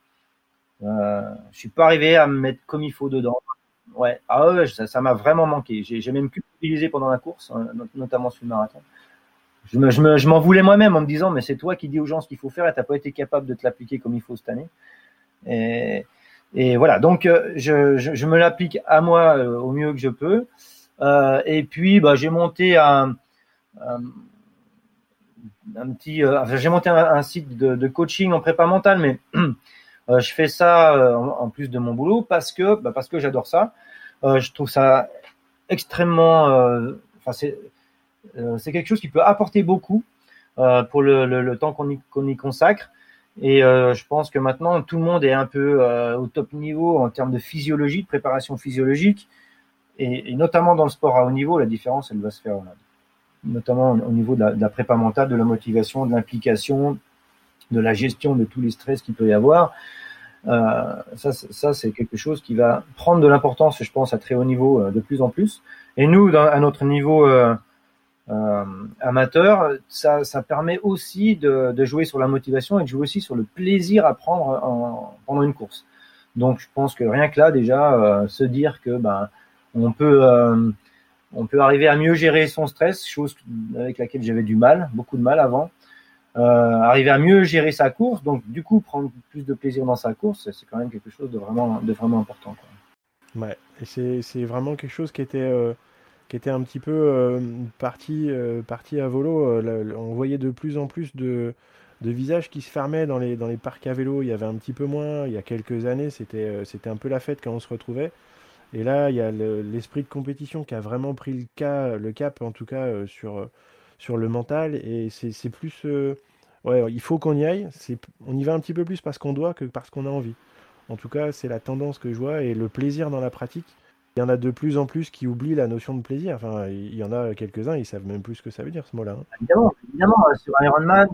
Euh, je suis pas arrivé à me mettre comme il faut dedans. Ouais, ah ouais, ça m'a vraiment manqué. J'ai même utilisé pendant la course, hein, notamment sur le marathon. Je m'en me, je voulais moi-même en me disant, mais c'est toi qui dis aux gens ce qu'il faut faire et t'as pas été capable de te l'appliquer comme il faut cette année. Et, voilà, donc euh, je, je, me l'applique à moi euh, au mieux que je peux. Euh, et puis, bah, j'ai monté un, un, petit, euh, j'ai monté un, site de, coaching en prépa mentale, mais <clears throat> je fais ça en, plus de mon boulot parce que, bah, parce que j'adore ça. je trouve ça extrêmement, enfin c'est, c'est quelque chose qui peut apporter beaucoup pour le, temps qu'on y, consacre. Et euh, je pense que maintenant, tout le monde est un peu euh, au top niveau en termes de physiologie, de préparation physiologique. Et, notamment dans le sport à haut niveau, la différence, elle va se faire notamment au niveau de la, de prépa mentale, de la motivation, de l'implication, de la gestion de tous les stress qu'il peut y avoir. Euh, ça, ça c'est quelque chose qui va prendre de l'importance, je pense, à très haut niveau euh, de plus en plus. Et nous, à notre niveau euh, euh, amateur, ça, ça permet aussi de, jouer sur la motivation et de jouer aussi sur le plaisir à prendre en, pendant une course. Donc, je pense que rien que là, déjà, se dire que ben, on peut, euh, on peut arriver à mieux gérer son stress, chose avec laquelle j'avais du mal, beaucoup de mal avant. Euh, arriver à mieux gérer sa course, donc du coup prendre plus de plaisir dans sa course, c'est quand même quelque chose de vraiment, de vraiment important. Quoi. Ouais, et c'est vraiment quelque chose qui était, euh, qui était un petit peu euh, parti, euh, parti à volo. Euh, on voyait de plus en plus de, de visages qui se fermaient dans les, dans les parcs à vélo. Il y avait un petit peu moins. Il y a quelques années, c'était c'était un peu la fête quand on se retrouvait. Et là, il y a l'esprit de compétition qui a vraiment pris le, cas, le cap, en tout cas, euh, sur, euh, sur le mental. Et c'est plus. Euh, ouais, il faut qu'on y aille. On y va un petit peu plus parce qu'on doit que parce qu'on a envie. En tout cas, c'est la tendance que je vois. Et le plaisir dans la pratique, il y en a de plus en plus qui oublient la notion de plaisir. Enfin, il y en a quelques-uns, ils savent même plus ce que ça veut dire ce mot-là. Hein. Évidemment, évidemment, sur Ironman,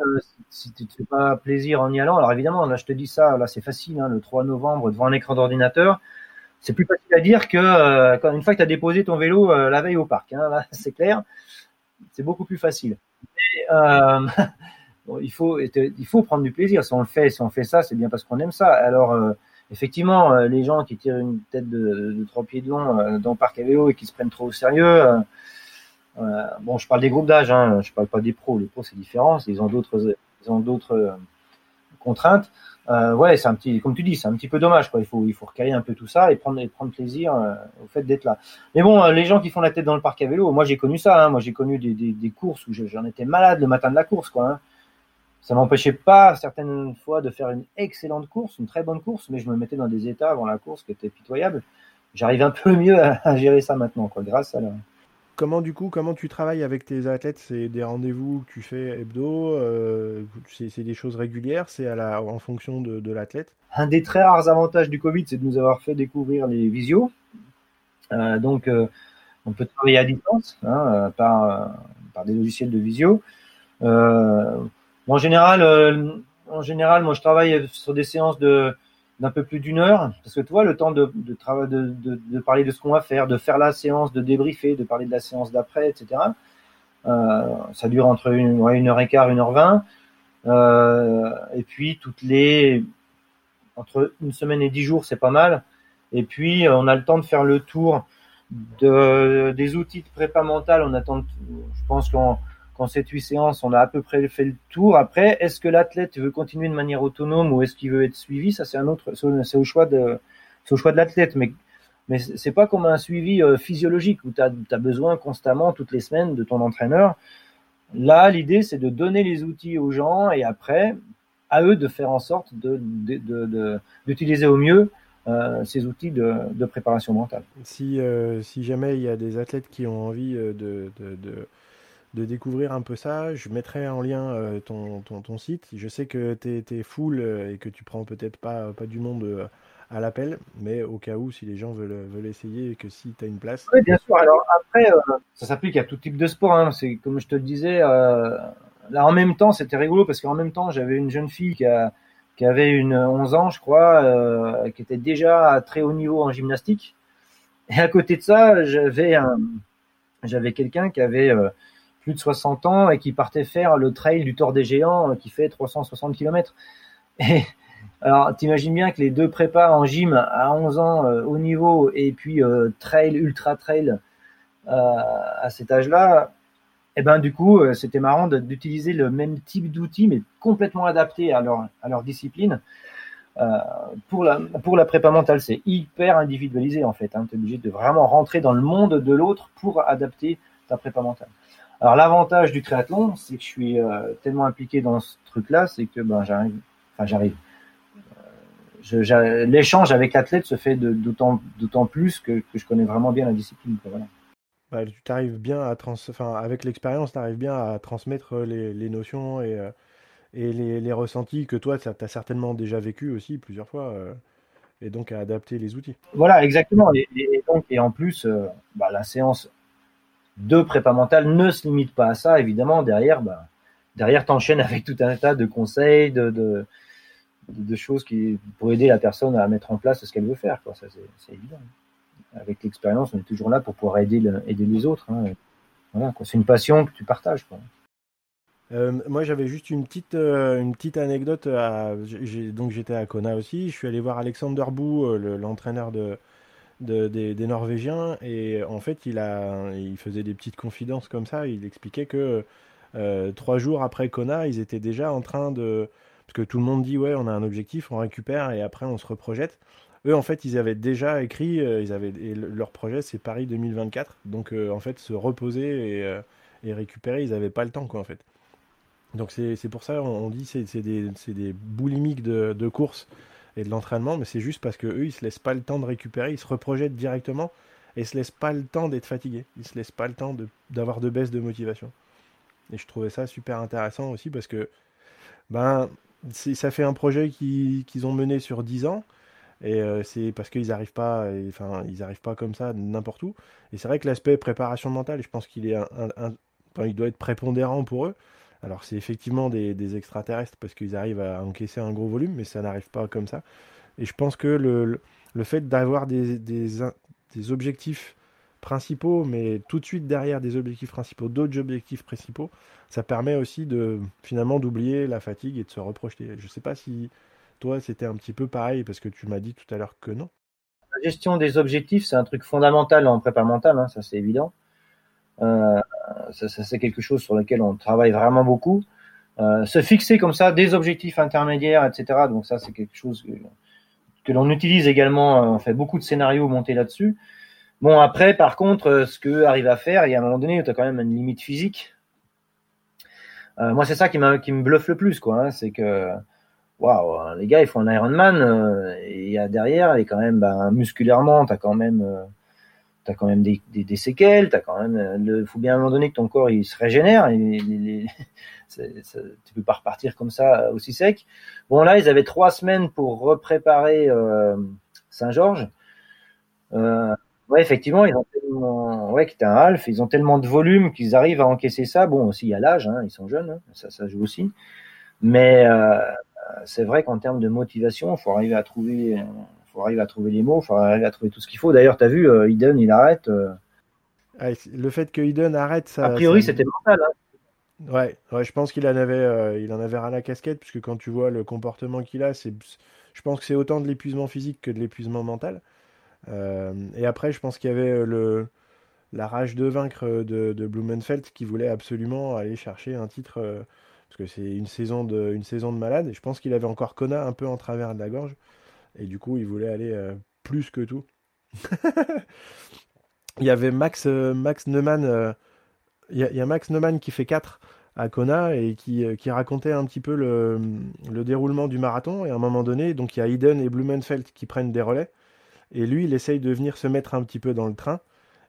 si tu ne fais pas plaisir en y allant, alors évidemment, là je te dis ça, là c'est facile, hein, le 3 novembre devant un écran d'ordinateur, c'est plus facile à dire que euh, une fois que tu as déposé ton vélo euh, la veille au parc. Hein, là, <laughs> c'est clair, c'est beaucoup plus facile. Euh, <laughs> il faut il faut prendre du plaisir. Si on le fait, si on fait ça, c'est bien parce qu'on aime ça. Alors euh, effectivement, euh, les gens qui tirent une tête de, de trois pieds de long dans le parc à vélo et qui se prennent trop au sérieux. bon, je parle des groupes d'âge, hein, je parle pas des pros. Les pros c'est différent, ils ont d'autres contraintes euh, ouais, c'est un petit, comme tu dis, c'est un petit peu dommage. Quoi. Il faut, recaler un peu tout ça et prendre, et prendre plaisir euh, au fait d'être là. Mais bon, euh, les gens qui font la tête dans le parc à vélo, moi j'ai connu ça. Hein. Moi j'ai connu des, courses où j'en étais malade le matin de la course. Quoi, hein. Ça m'empêchait pas certaines fois de faire une excellente course, une très bonne course, mais je me mettais dans des états avant la course qui étaient pitoyables. J'arrive un <laughs> peu mieux à, à, gérer ça maintenant, quoi, grâce à la, Comment du coup, comment tu travailles avec tes athlètes? C'est des rendez-vous que tu fais hebdo euh, C'est des choses régulières C'est la, en fonction de, de l'athlète? Un des très rares avantages du Covid, c'est de nous avoir fait découvrir les visios. Euh, donc, euh, on peut travailler à distance hein, par, par des logiciels de visio. Euh, en général, en général, moi, je travaille sur des séances de d'un peu plus d'une heure, parce que toi, le temps de, de, parler de ce qu'on va faire, de faire la séance, de débriefer, de parler de la séance d'après, etc. Euh, ça dure entre une, une heure et quart, une heure vingt. Euh, et puis toutes les entre une semaine et dix jours, c'est pas mal. Et puis on a le temps de faire le tour de, des outils de prépa mentale. On attend, je pense qu'en qu'en cette huit séances, on a à peu près fait le tour. Après, est-ce que l'athlète veut continuer de manière autonome ou est-ce qu'il veut être suivi? Ça, c'est un autre, c'est au choix de, c'est au choix de l'athlète. Mais mais c'est pas comme un suivi euh, physiologique où tu as, besoin constamment toutes les semaines de ton entraîneur. Là, l'idée, c'est de donner les outils aux gens et après, à eux de faire en sorte d'utiliser de, de, au mieux euh, ces outils de, préparation mentale. Si, euh, si jamais il y a des athlètes qui ont envie de, de, découvrir un peu ça, je mettrai en lien euh, ton, ton, ton, site. Je sais que tu es, es, full et que tu prends peut-être pas, pas du monde à l'appel, mais au cas où, si les gens veulent, veulent essayer et que si tu as une place. Oui, bien sûr. Alors après, euh, ça s'applique à tout type de sport. Hein. C'est comme je te le disais, euh, là en même temps, c'était rigolo parce qu'en même temps, j'avais une jeune fille qui, a, qui avait une 11 ans, je crois, euh, qui était déjà à très haut niveau en gymnastique. Et à côté de ça, j'avais un, j'avais quelqu'un qui avait euh, plus de 60 ans et qui partait faire le trail du Tour des Géants euh, qui fait 360 km. <laughs> Alors, t'imagines bien que les deux prépas en gym à 11 ans euh, au niveau et puis euh, trail, ultra trail à cet âge-là, eh ben du coup, c'était marrant d'utiliser le même type d'outils, mais complètement adapté à leur, discipline. Pour, la, pour prépa mentale, c'est hyper individualisé en fait. Hein. Tu es obligé de vraiment rentrer dans le monde de l'autre pour adapter ta prépa mentale. Alors l'avantage du triathlon, c'est que je suis euh, tellement impliqué dans ce truc-là, c'est que ben j'arrive, enfin j'arrive, l'échange avec l'athlète se fait d'autant plus que, que, je connais vraiment bien la discipline. Voilà. Bah, tu arrives bien à trans enfin, avec l'expérience, tu arrives bien à transmettre les, les notions et, euh, et les, les, ressentis que toi, tu as certainement déjà vécu aussi plusieurs fois, euh, et donc à adapter les outils. Voilà, exactement. Et, et donc, et en plus, euh, bah, la séance de prépa mentale ne se limite pas à ça, évidemment. Derrière, bah, derrière, t'enchaînes <laughs> avec tout un tas de conseils, de, de, choses qui pour aider la personne à mettre en place ce qu'elle veut faire. Quoi. Ça, c'est évident. Avec l'expérience, on est toujours là pour pouvoir aider, aider les autres. Hein. Voilà, c'est une passion que tu partages. Quoi. Euh, moi, j'avais juste une petite, euh, une petite anecdote. Donc, j'étais à Kona aussi. Je suis allé voir Alexander Bou, euh, l'entraîneur de, de, des, Norvégiens. Et en fait, il, a, il faisait des petites confidences comme ça. Il expliquait que euh, trois jours après Kona, ils étaient déjà en train de, parce que tout le monde dit, ouais, on a un objectif, on récupère et après on se reprojette. Eux, en fait, ils avaient déjà écrit, euh, ils avaient, et leur projet, c'est Paris 2024. Donc, euh, en fait, se reposer et, récupérer, ils n'avaient pas le temps, quoi, en fait. Donc, c'est pour ça, on, on dit, c'est des, des boulimiques de, de course et de l'entraînement, mais c'est juste parce que eux, ils se laissent pas le temps de récupérer, ils se reprojettent directement et ils se laissent pas le temps d'être fatigués. Ils se laissent pas le temps d'avoir de, de baisse de motivation. Et je trouvais ça super intéressant aussi parce que, ben, ça fait un projet qu'ils ont mené sur 10 ans. Et euh, c'est parce qu'ils n'arrivent pas, enfin, ils arrivent pas comme ça n'importe où. Et c'est vrai que l'aspect préparation mentale, je pense qu'il est il doit être prépondérant pour eux. Alors c'est effectivement des, extraterrestres parce qu'ils arrivent à encaisser un gros volume, mais ça n'arrive pas comme ça. Et je pense que le, le fait d'avoir des, des, des, objectifs principaux, mais tout de suite derrière des objectifs principaux, d'autres objectifs principaux, ça permet aussi de finalement d'oublier la fatigue et de se reprojeter. Je ne sais pas si toi c'était un petit peu pareil parce que tu m'as dit tout à l'heure que non. La gestion des objectifs, c'est un truc fondamental en prépa mentale, hein, ça c'est évident. Euh, ça, c'est quelque chose sur lequel on travaille vraiment beaucoup. Euh, se fixer comme ça des objectifs intermédiaires, etc. Donc ça c'est quelque chose que, l'on utilise également. On fait beaucoup de scénarios montés là-dessus. Bon après, par contre, ce que arrive à faire, il y a un moment donné, tu as quand même une limite physique euh, moi, c'est ça qui, qui me bluffe le plus, quoi. Hein, c'est que, waouh, les gars, ils font un Ironman, euh, et derrière, et quand même, bah, musculairement, t'as quand même, euh, t'as quand même des, séquelles, t'as quand même, euh, le, faut bien à un moment donné que ton corps il se régénère, <laughs> et les, tu peux pas repartir comme ça aussi sec. Bon, là, ils avaient trois semaines pour repréparer euh, Saint-Georges. Euh, Ouais, effectivement, ils ont tellement, ouais, un half, ils ont tellement de volume qu'ils arrivent à encaisser ça. Bon, aussi il y a l'âge, hein, ils sont jeunes, hein, ça, ça joue aussi. Mais euh, c'est vrai qu'en termes de motivation, il faut arriver à trouver, faut arriver à trouver les mots, il faut arriver à trouver tout ce qu'il faut. D'ailleurs, tu as vu, euh, Eden, il arrête. Euh. le fait que Eden arrête, ça. A priori, c'était mental. Hein. Ouais, ouais, je pense qu'il en avait, euh, il en avait ras la casquette, puisque quand tu vois le comportement qu'il a, c'est, je pense que c'est autant de l'épuisement physique que de l'épuisement mental. et après, je pense qu'il y avait le, la rage de vaincre de, de Blumenfeld qui voulait absolument aller chercher un titre parce que c'est une saison de une saison de malade. Et je pense qu'il avait encore Kona un peu en travers de la gorge. Et du coup, il voulait aller euh, plus que tout. <laughs> il y avait Max, euh, Max Neumann. Euh, qui fait 4 à Kona et qui, qui racontait un petit peu le, le, déroulement du marathon. Et à un moment donné, donc il y a Eden et Blumenfeld qui prennent des relais. Et lui, il essaye de venir se mettre un petit peu dans le train.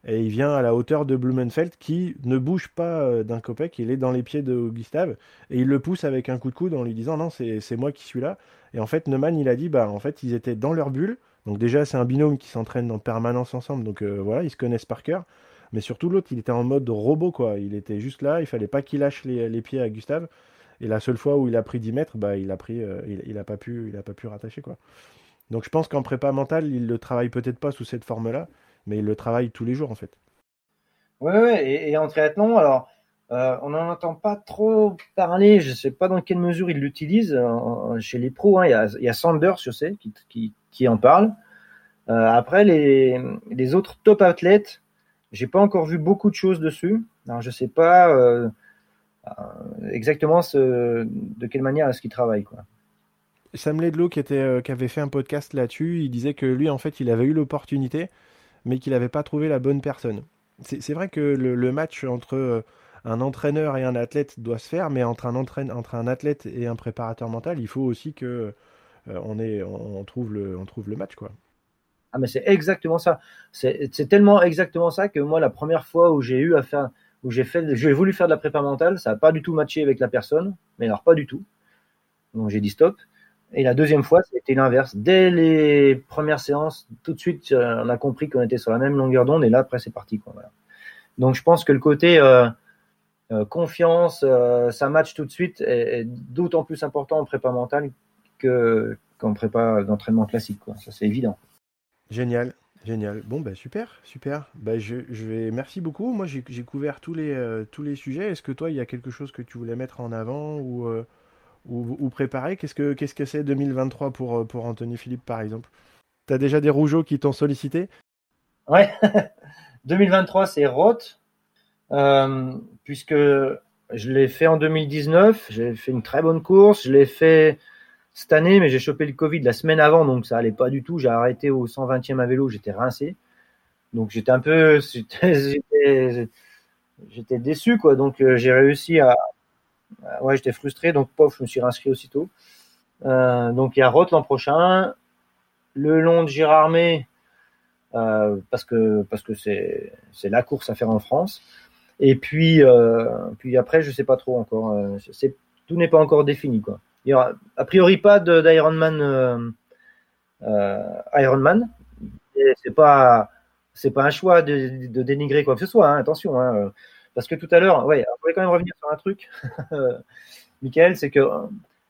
Et il vient à la hauteur de Blumenfeld qui ne bouge pas d'un copec. Il est dans les pieds de Gustave. Et il le pousse avec un coup de coude en lui disant Non, c'est moi qui suis là. Et en fait, Neumann, il a dit, bah, en fait, ils étaient dans leur bulle. Donc déjà, c'est un binôme qui s'entraîne en permanence ensemble. Donc euh, voilà, ils se connaissent par cœur. Mais surtout, l'autre, il était en mode robot, quoi. Il était juste là, il fallait pas qu'il lâche les, pieds à Gustave. Et la seule fois où il a pris 10 mètres, bah, il a pris, euh, il, a pas pu, il a pas pu rattacher, quoi. Donc je pense qu'en prépa mental, il le travaille peut-être pas sous cette forme-là, mais il le travaille tous les jours, en fait. Ouais, ouais. Et, et en triathlon, alors, euh, on n'en entend pas trop parler. Je ne sais pas dans quelle mesure ils l'utilisent euh, chez les pros. Hein. Il, y a, Sanders, je sais, qui, en parle. Euh, après, les, autres top athlètes, j'ai pas encore vu beaucoup de choses dessus. Alors, je sais pas exactement de quelle manière est-ce qu'ils travaillent. Quoi. Sam Ledlow, qui, était, qui avait fait un podcast là-dessus, il disait que lui, en fait, il avait eu l'opportunité, mais qu'il n'avait pas trouvé la bonne personne. C'est vrai que le match entre un entraîneur et un athlète doit se faire, mais entre un, entre un athlète et un préparateur mental, il faut aussi que euh, on trouve le match. quoi. Ah, mais c'est exactement ça. C'est tellement exactement ça que moi, la première fois où j'ai eu à faire, où j'ai fait, j'ai voulu faire de la prépa mentale, ça n'a pas du tout matché avec la personne, mais alors pas du tout. Donc j'ai dit stop. Et la deuxième fois, c'était l'inverse. Dès les premières séances, tout de suite, euh, on a compris qu'on était sur la même longueur d'onde, et là, après, c'est parti. Quoi, Donc je pense que le côté euh, euh, confiance, ça match tout de suite est, d'autant plus important en prépa mentale que qu'en prépa d'entraînement classique. Quoi. Ça, c'est évident. Génial. Génial. Bon, bah, super, super. Bah, je, vais, merci beaucoup. Moi, j'ai, couvert tous les, tous les sujets. Est-ce que toi, il y a quelque chose que tu voulais mettre en avant ou, ou, préparer Qu'est-ce que, c'est 2023 pour, pour Anthony Philippe, par exemple? Tu as déjà des rougeaux qui t'ont sollicité? Ouais. <laughs> 2023, c'est Roth. Euh, puisque je l'ai fait en 2019, j'ai fait une très bonne course, je l'ai fait cette année, mais j'ai chopé le Covid la semaine avant, donc ça allait pas du tout. J'ai arrêté au 120e à vélo, j'étais rincé. Donc j'étais un peu, <laughs> j'étais déçu, quoi. Donc euh, j'ai réussi à, ouais, j'étais frustré, donc pof, je me suis réinscrit aussitôt. Euh, donc il y a Roth l'an prochain, le long de Girardmer, euh, parce que parce que c'est c'est la course à faire en France. Et puis, euh, puis après, je sais pas trop encore. Euh, tout n'est pas encore défini. Quoi. Il y aura a priori pas d'Ironman euh, euh, Ironman. C'est pas c'est pas un choix de, de, dénigrer quoi que ce soit. Hein, attention, hein, parce que tout à l'heure, ouais, voulait quand même revenir sur un truc, <laughs> Michael, c'est que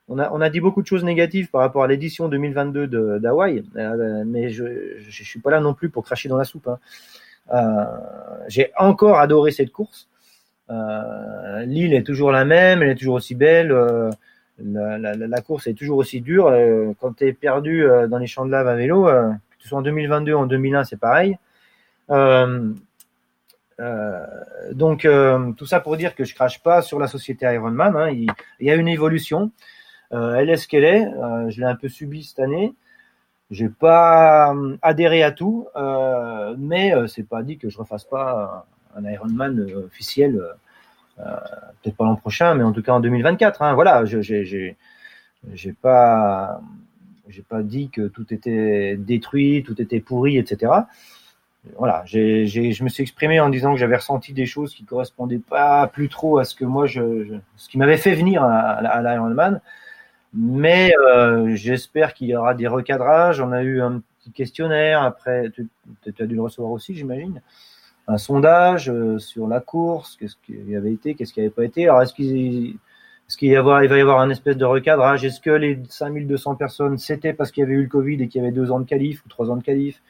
on a, on a dit beaucoup de choses négatives par rapport à l'édition 2022 d'Hawaï, mais je, je, suis pas là non plus pour cracher dans la soupe. Hein. Euh, j'ai encore adoré cette course. Euh, l'île est toujours la même, elle est toujours aussi belle. Euh, la, course est toujours aussi dure. quand tu es perdu dans les champs de lave à vélo, que ce soit en 2022 ou en 2001, c'est pareil. Euh, euh, donc tout ça pour dire que je crache pas sur la société Ironman. Hein. Il, y a une évolution. Euh, elle est ce qu'elle est. je l'ai un peu subi cette année. J'ai pas euh, adhéré à tout, euh, mais euh, c'est pas dit que je refasse pas un Ironman officiel, peut-être pas l'an prochain, mais en tout cas en 2024. Hein. Voilà, j'ai pas j'ai pas dit que tout était détruit, tout était pourri, etc. Voilà, je me suis exprimé en disant que j'avais ressenti des choses qui correspondaient pas plus trop à ce que moi je, ce qui m'avait fait venir à, l'Ironman. Mais euh, j'espère qu'il y aura des recadrages. On a eu un petit questionnaire. Après, tu, as dû le recevoir aussi, j'imagine. Un sondage euh, sur la course, qu'est-ce qui avait été, qu'est-ce qui n'avait pas été. Alors, est-ce qu'il va y avoir un espèce de recadrage? Est-ce que les 5200 personnes, c'était parce qu'il y avait eu le Covid et qu'il y avait deux ans de qualif ou trois ans de qualif?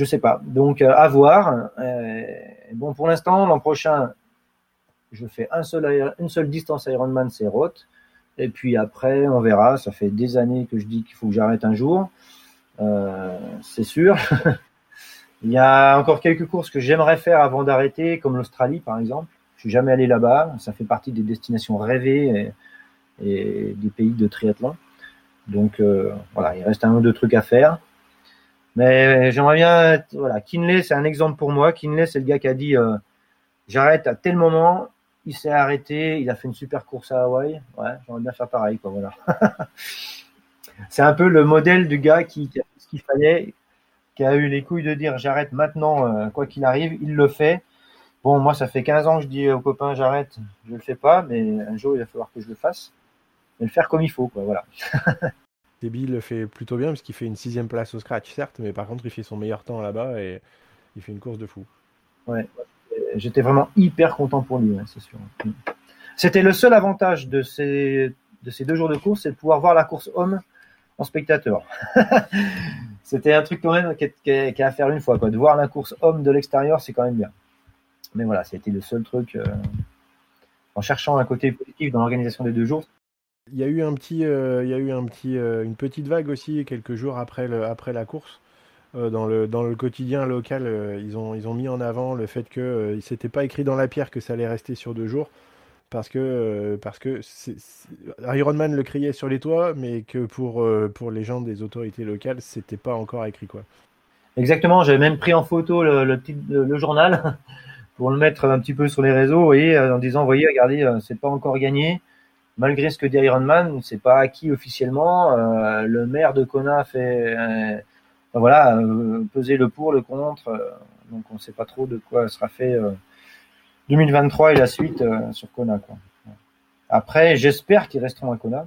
Je sais pas. Donc, à voir. bon, pour l'instant, l'an prochain, je fais un seul, une seule distance Ironman, c'est Roth. Et puis après, on verra. Ça fait des années que je dis qu'il faut que j'arrête un jour. Euh, c'est sûr. <laughs> Il y a encore quelques courses que j'aimerais faire avant d'arrêter, comme l'Australie par exemple. Je suis jamais allé là-bas. Ça fait partie des destinations rêvées et, des pays de triathlon. Donc euh, voilà, il reste un ou deux trucs à faire. Mais j'aimerais bien, voilà, Kinley, c'est un exemple pour moi. Kinley, c'est le gars qui a dit euh, j'arrête à tel moment il s'est arrêté, il a fait une super course à Hawaï. Ouais, j'aimerais bien faire pareil, quoi, voilà. <laughs> c'est un peu le modèle du gars qui, a ce qu'il fallait, qui a eu les couilles de dire j'arrête maintenant, euh, quoi qu'il arrive, il le fait. Bon, moi, ça fait 15 ans que je dis aux copains j'arrête, je le fais pas, mais un jour, il va falloir que je le fasse. Et le faire comme il faut, quoi, voilà. <laughs> Déby le fait plutôt bien parce qu'il fait une sixième place au scratch, certes, mais par contre, il fait son meilleur temps là-bas et il fait une course de fou. Ouais, j'étais vraiment hyper content pour lui, c'est sûr. C'était le seul avantage de ces, de ces deux jours de course, c'est de pouvoir voir la course homme en spectateur. <laughs> C'était un truc quand même qui est, à faire une fois. De voir la course homme de l'extérieur, c'est quand même bien. Mais voilà, c'était le seul truc. Euh, en cherchant un côté positif dans l'organisation des deux jours. Il y a eu un petit, euh, il y a eu un petit, euh, une petite vague aussi quelques jours après, le, après la course euh, dans, le, dans le quotidien local, ils, ont, ils ont mis en avant le fait que il s'était pas écrit dans la pierre que ça allait rester sur deux jours. Parce que, parce que Ironman le criait sur les toits, mais que pour, pour les gens des autorités locales, c'était pas encore écrit. quoi. Exactement, j'avais même pris en photo le, le, journal <laughs> pour le mettre un petit peu sur les réseaux et en disant, voyez, regardez, c'est pas encore gagné. Malgré ce que dit Ironman, c'est pas acquis officiellement. le maire de Kona fait voilà, euh, peser le pour, le contre. Euh, donc on ne sera pas trop de quoi sera fait 2023 euh, et la suite sur Kona. Après, j'espère qu'ils resteront à Kona.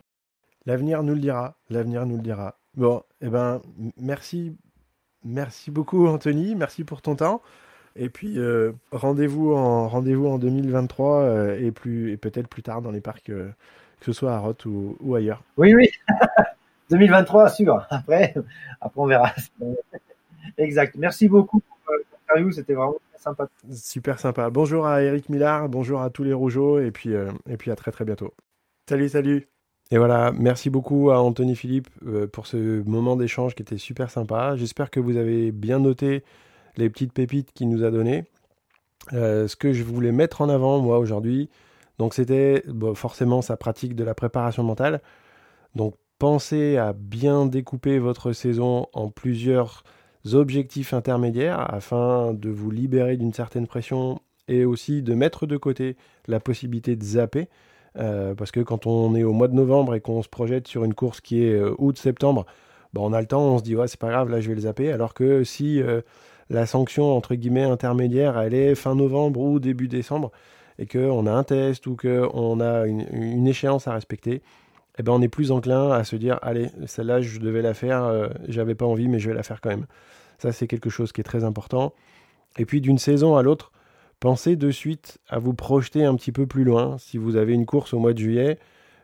L'avenir nous le dira. L'avenir nous le dira. Bon, eh ben, merci, merci beaucoup Anthony. Merci pour ton temps. Et puis rendez-vous en rendez-vous en 2023 et plus et peut-être plus tard dans les parcs, que ce soit à Roth ou, ou ailleurs. Oui, oui. <laughs> 2023, sûr. Après, après on verra. <laughs> exact. Merci beaucoup pour l'interview, c'était vraiment sympa. Super sympa. Bonjour à Eric Millard, bonjour à tous les rougeaux, et puis, euh, et puis à très très bientôt. Salut, salut. Et voilà, merci beaucoup à Anthony Philippe euh, pour ce moment d'échange qui était super sympa. J'espère que vous avez bien noté les petites pépites qu'il nous a données. Euh, ce que je voulais mettre en avant, moi, aujourd'hui, donc c'était forcément sa pratique de la préparation mentale. Donc pensez à bien découper votre saison en plusieurs objectifs intermédiaires afin de vous libérer d'une certaine pression et aussi de mettre de côté la possibilité de zapper. Euh, parce que quand on est au mois de novembre et qu'on se projette sur une course qui est euh, août-septembre, bah, on a le temps, on se dit ouais c'est pas grave, là je vais le zapper. Alors que si euh, la sanction entre guillemets intermédiaire elle est fin novembre ou début décembre et qu'on a un test ou qu'on a une échéance à respecter, eh ben, on est plus enclin à se dire allez, celle-là, je devais la faire, euh, j'avais pas envie, mais je vais la faire quand même. Ça, c'est quelque chose qui est très important. Et puis, d'une saison à l'autre, pensez de suite à vous projeter un petit peu plus loin. Si vous avez une course au mois de juillet,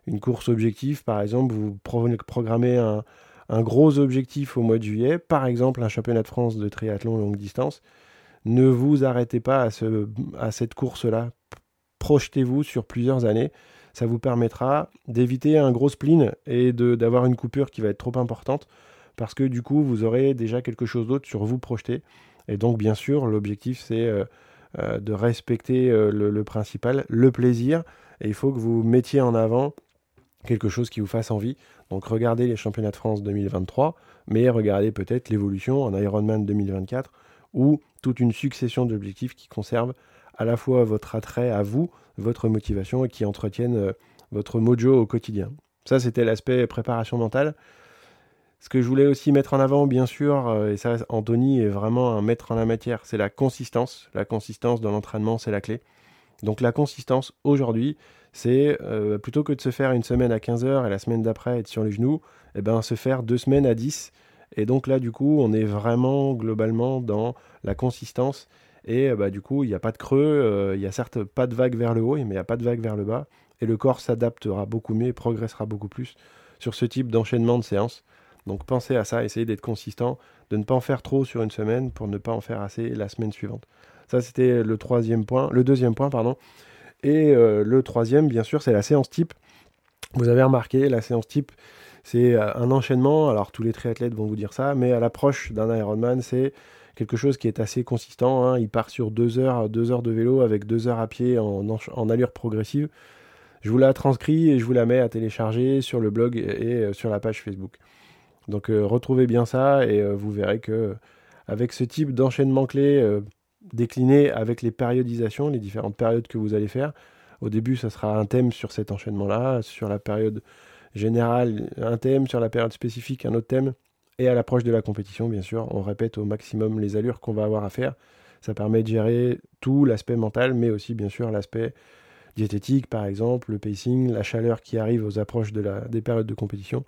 une course objectif, par exemple, vous programmez un, un gros objectif au mois de juillet, par exemple un championnat de France de triathlon longue distance, ne vous arrêtez pas à, ce, à cette course-là. Projetez-vous sur plusieurs années ça vous permettra d'éviter un gros spleen et d'avoir une coupure qui va être trop importante parce que du coup, vous aurez déjà quelque chose d'autre sur vous projeter. Et donc, bien sûr, l'objectif, c'est euh, euh, de respecter euh, le, principal, le plaisir. Et il faut que vous mettiez en avant quelque chose qui vous fasse envie. Donc, regardez les championnats de France 2023, mais regardez peut-être l'évolution en Ironman 2024 ou toute une succession d'objectifs qui conservent à la fois votre attrait à vous, votre motivation et qui entretiennent euh, votre mojo au quotidien. Ça, c'était l'aspect préparation mentale. Ce que je voulais aussi mettre en avant, bien sûr, euh, et ça, Anthony est vraiment un maître en la matière, c'est la consistance. La consistance dans l'entraînement, c'est la clé. Donc la consistance, aujourd'hui, c'est euh, plutôt que de se faire une semaine à 15 heures et la semaine d'après être sur les genoux, eh ben, se faire deux semaines à 10. Et donc là, du coup, on est vraiment globalement dans la consistance et euh, bah, du coup, il n'y a pas de creux, euh, il n'y a certes pas de vague vers le haut, mais il n'y a pas de vague vers le bas. et le corps s'adaptera beaucoup mieux progressera beaucoup plus sur ce type d'enchaînement de séances. Donc pensez à ça, essayez d'être consistant, de ne pas en faire trop sur une semaine pour ne pas en faire assez la semaine suivante. Ça, c'était le troisième point, le deuxième point, pardon. Et euh, le troisième, bien sûr, c'est la séance type. Vous avez remarqué, la séance type, c'est euh, un enchaînement. Alors, tous les triathlètes vont vous dire ça, mais à l'approche d'un Ironman, c'est quelque chose qui est assez consistant. Hein. Il part sur deux heures, deux heures de vélo avec deux heures à pied en, allure progressive. Je vous la transcris et je vous la mets à télécharger sur le blog et, euh, sur la page Facebook. Donc retrouvez bien ça et vous verrez que avec ce type d'enchaînement clé décliné avec les périodisations, les différentes périodes que vous allez faire. Au début, ça sera un thème sur cet enchaînement-là, sur la période générale, un thème, sur la période spécifique, un autre thème. Et à l'approche de la compétition, bien sûr, on répète au maximum les allures qu'on va avoir à faire. Ça permet de gérer tout l'aspect mental, mais aussi, bien sûr, l'aspect diététique, par exemple, le pacing, la chaleur qui arrive aux approches des périodes de compétition.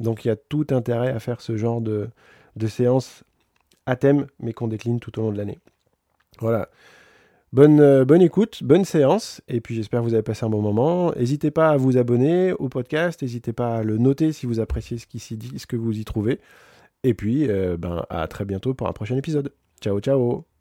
Donc il y a tout intérêt à faire ce genre de, de séance à thème, mais qu'on décline tout au long de l'année. Voilà. Bonne, euh, bonne écoute, bonne séance, et puis j'espère que vous avez passé un bon moment. N'hésitez pas à vous abonner au podcast, n'hésitez pas à le noter si vous appréciez ce qui s'y dit, ce que vous y trouvez. Et puis, euh, ben, à très bientôt pour un prochain épisode. Ciao, ciao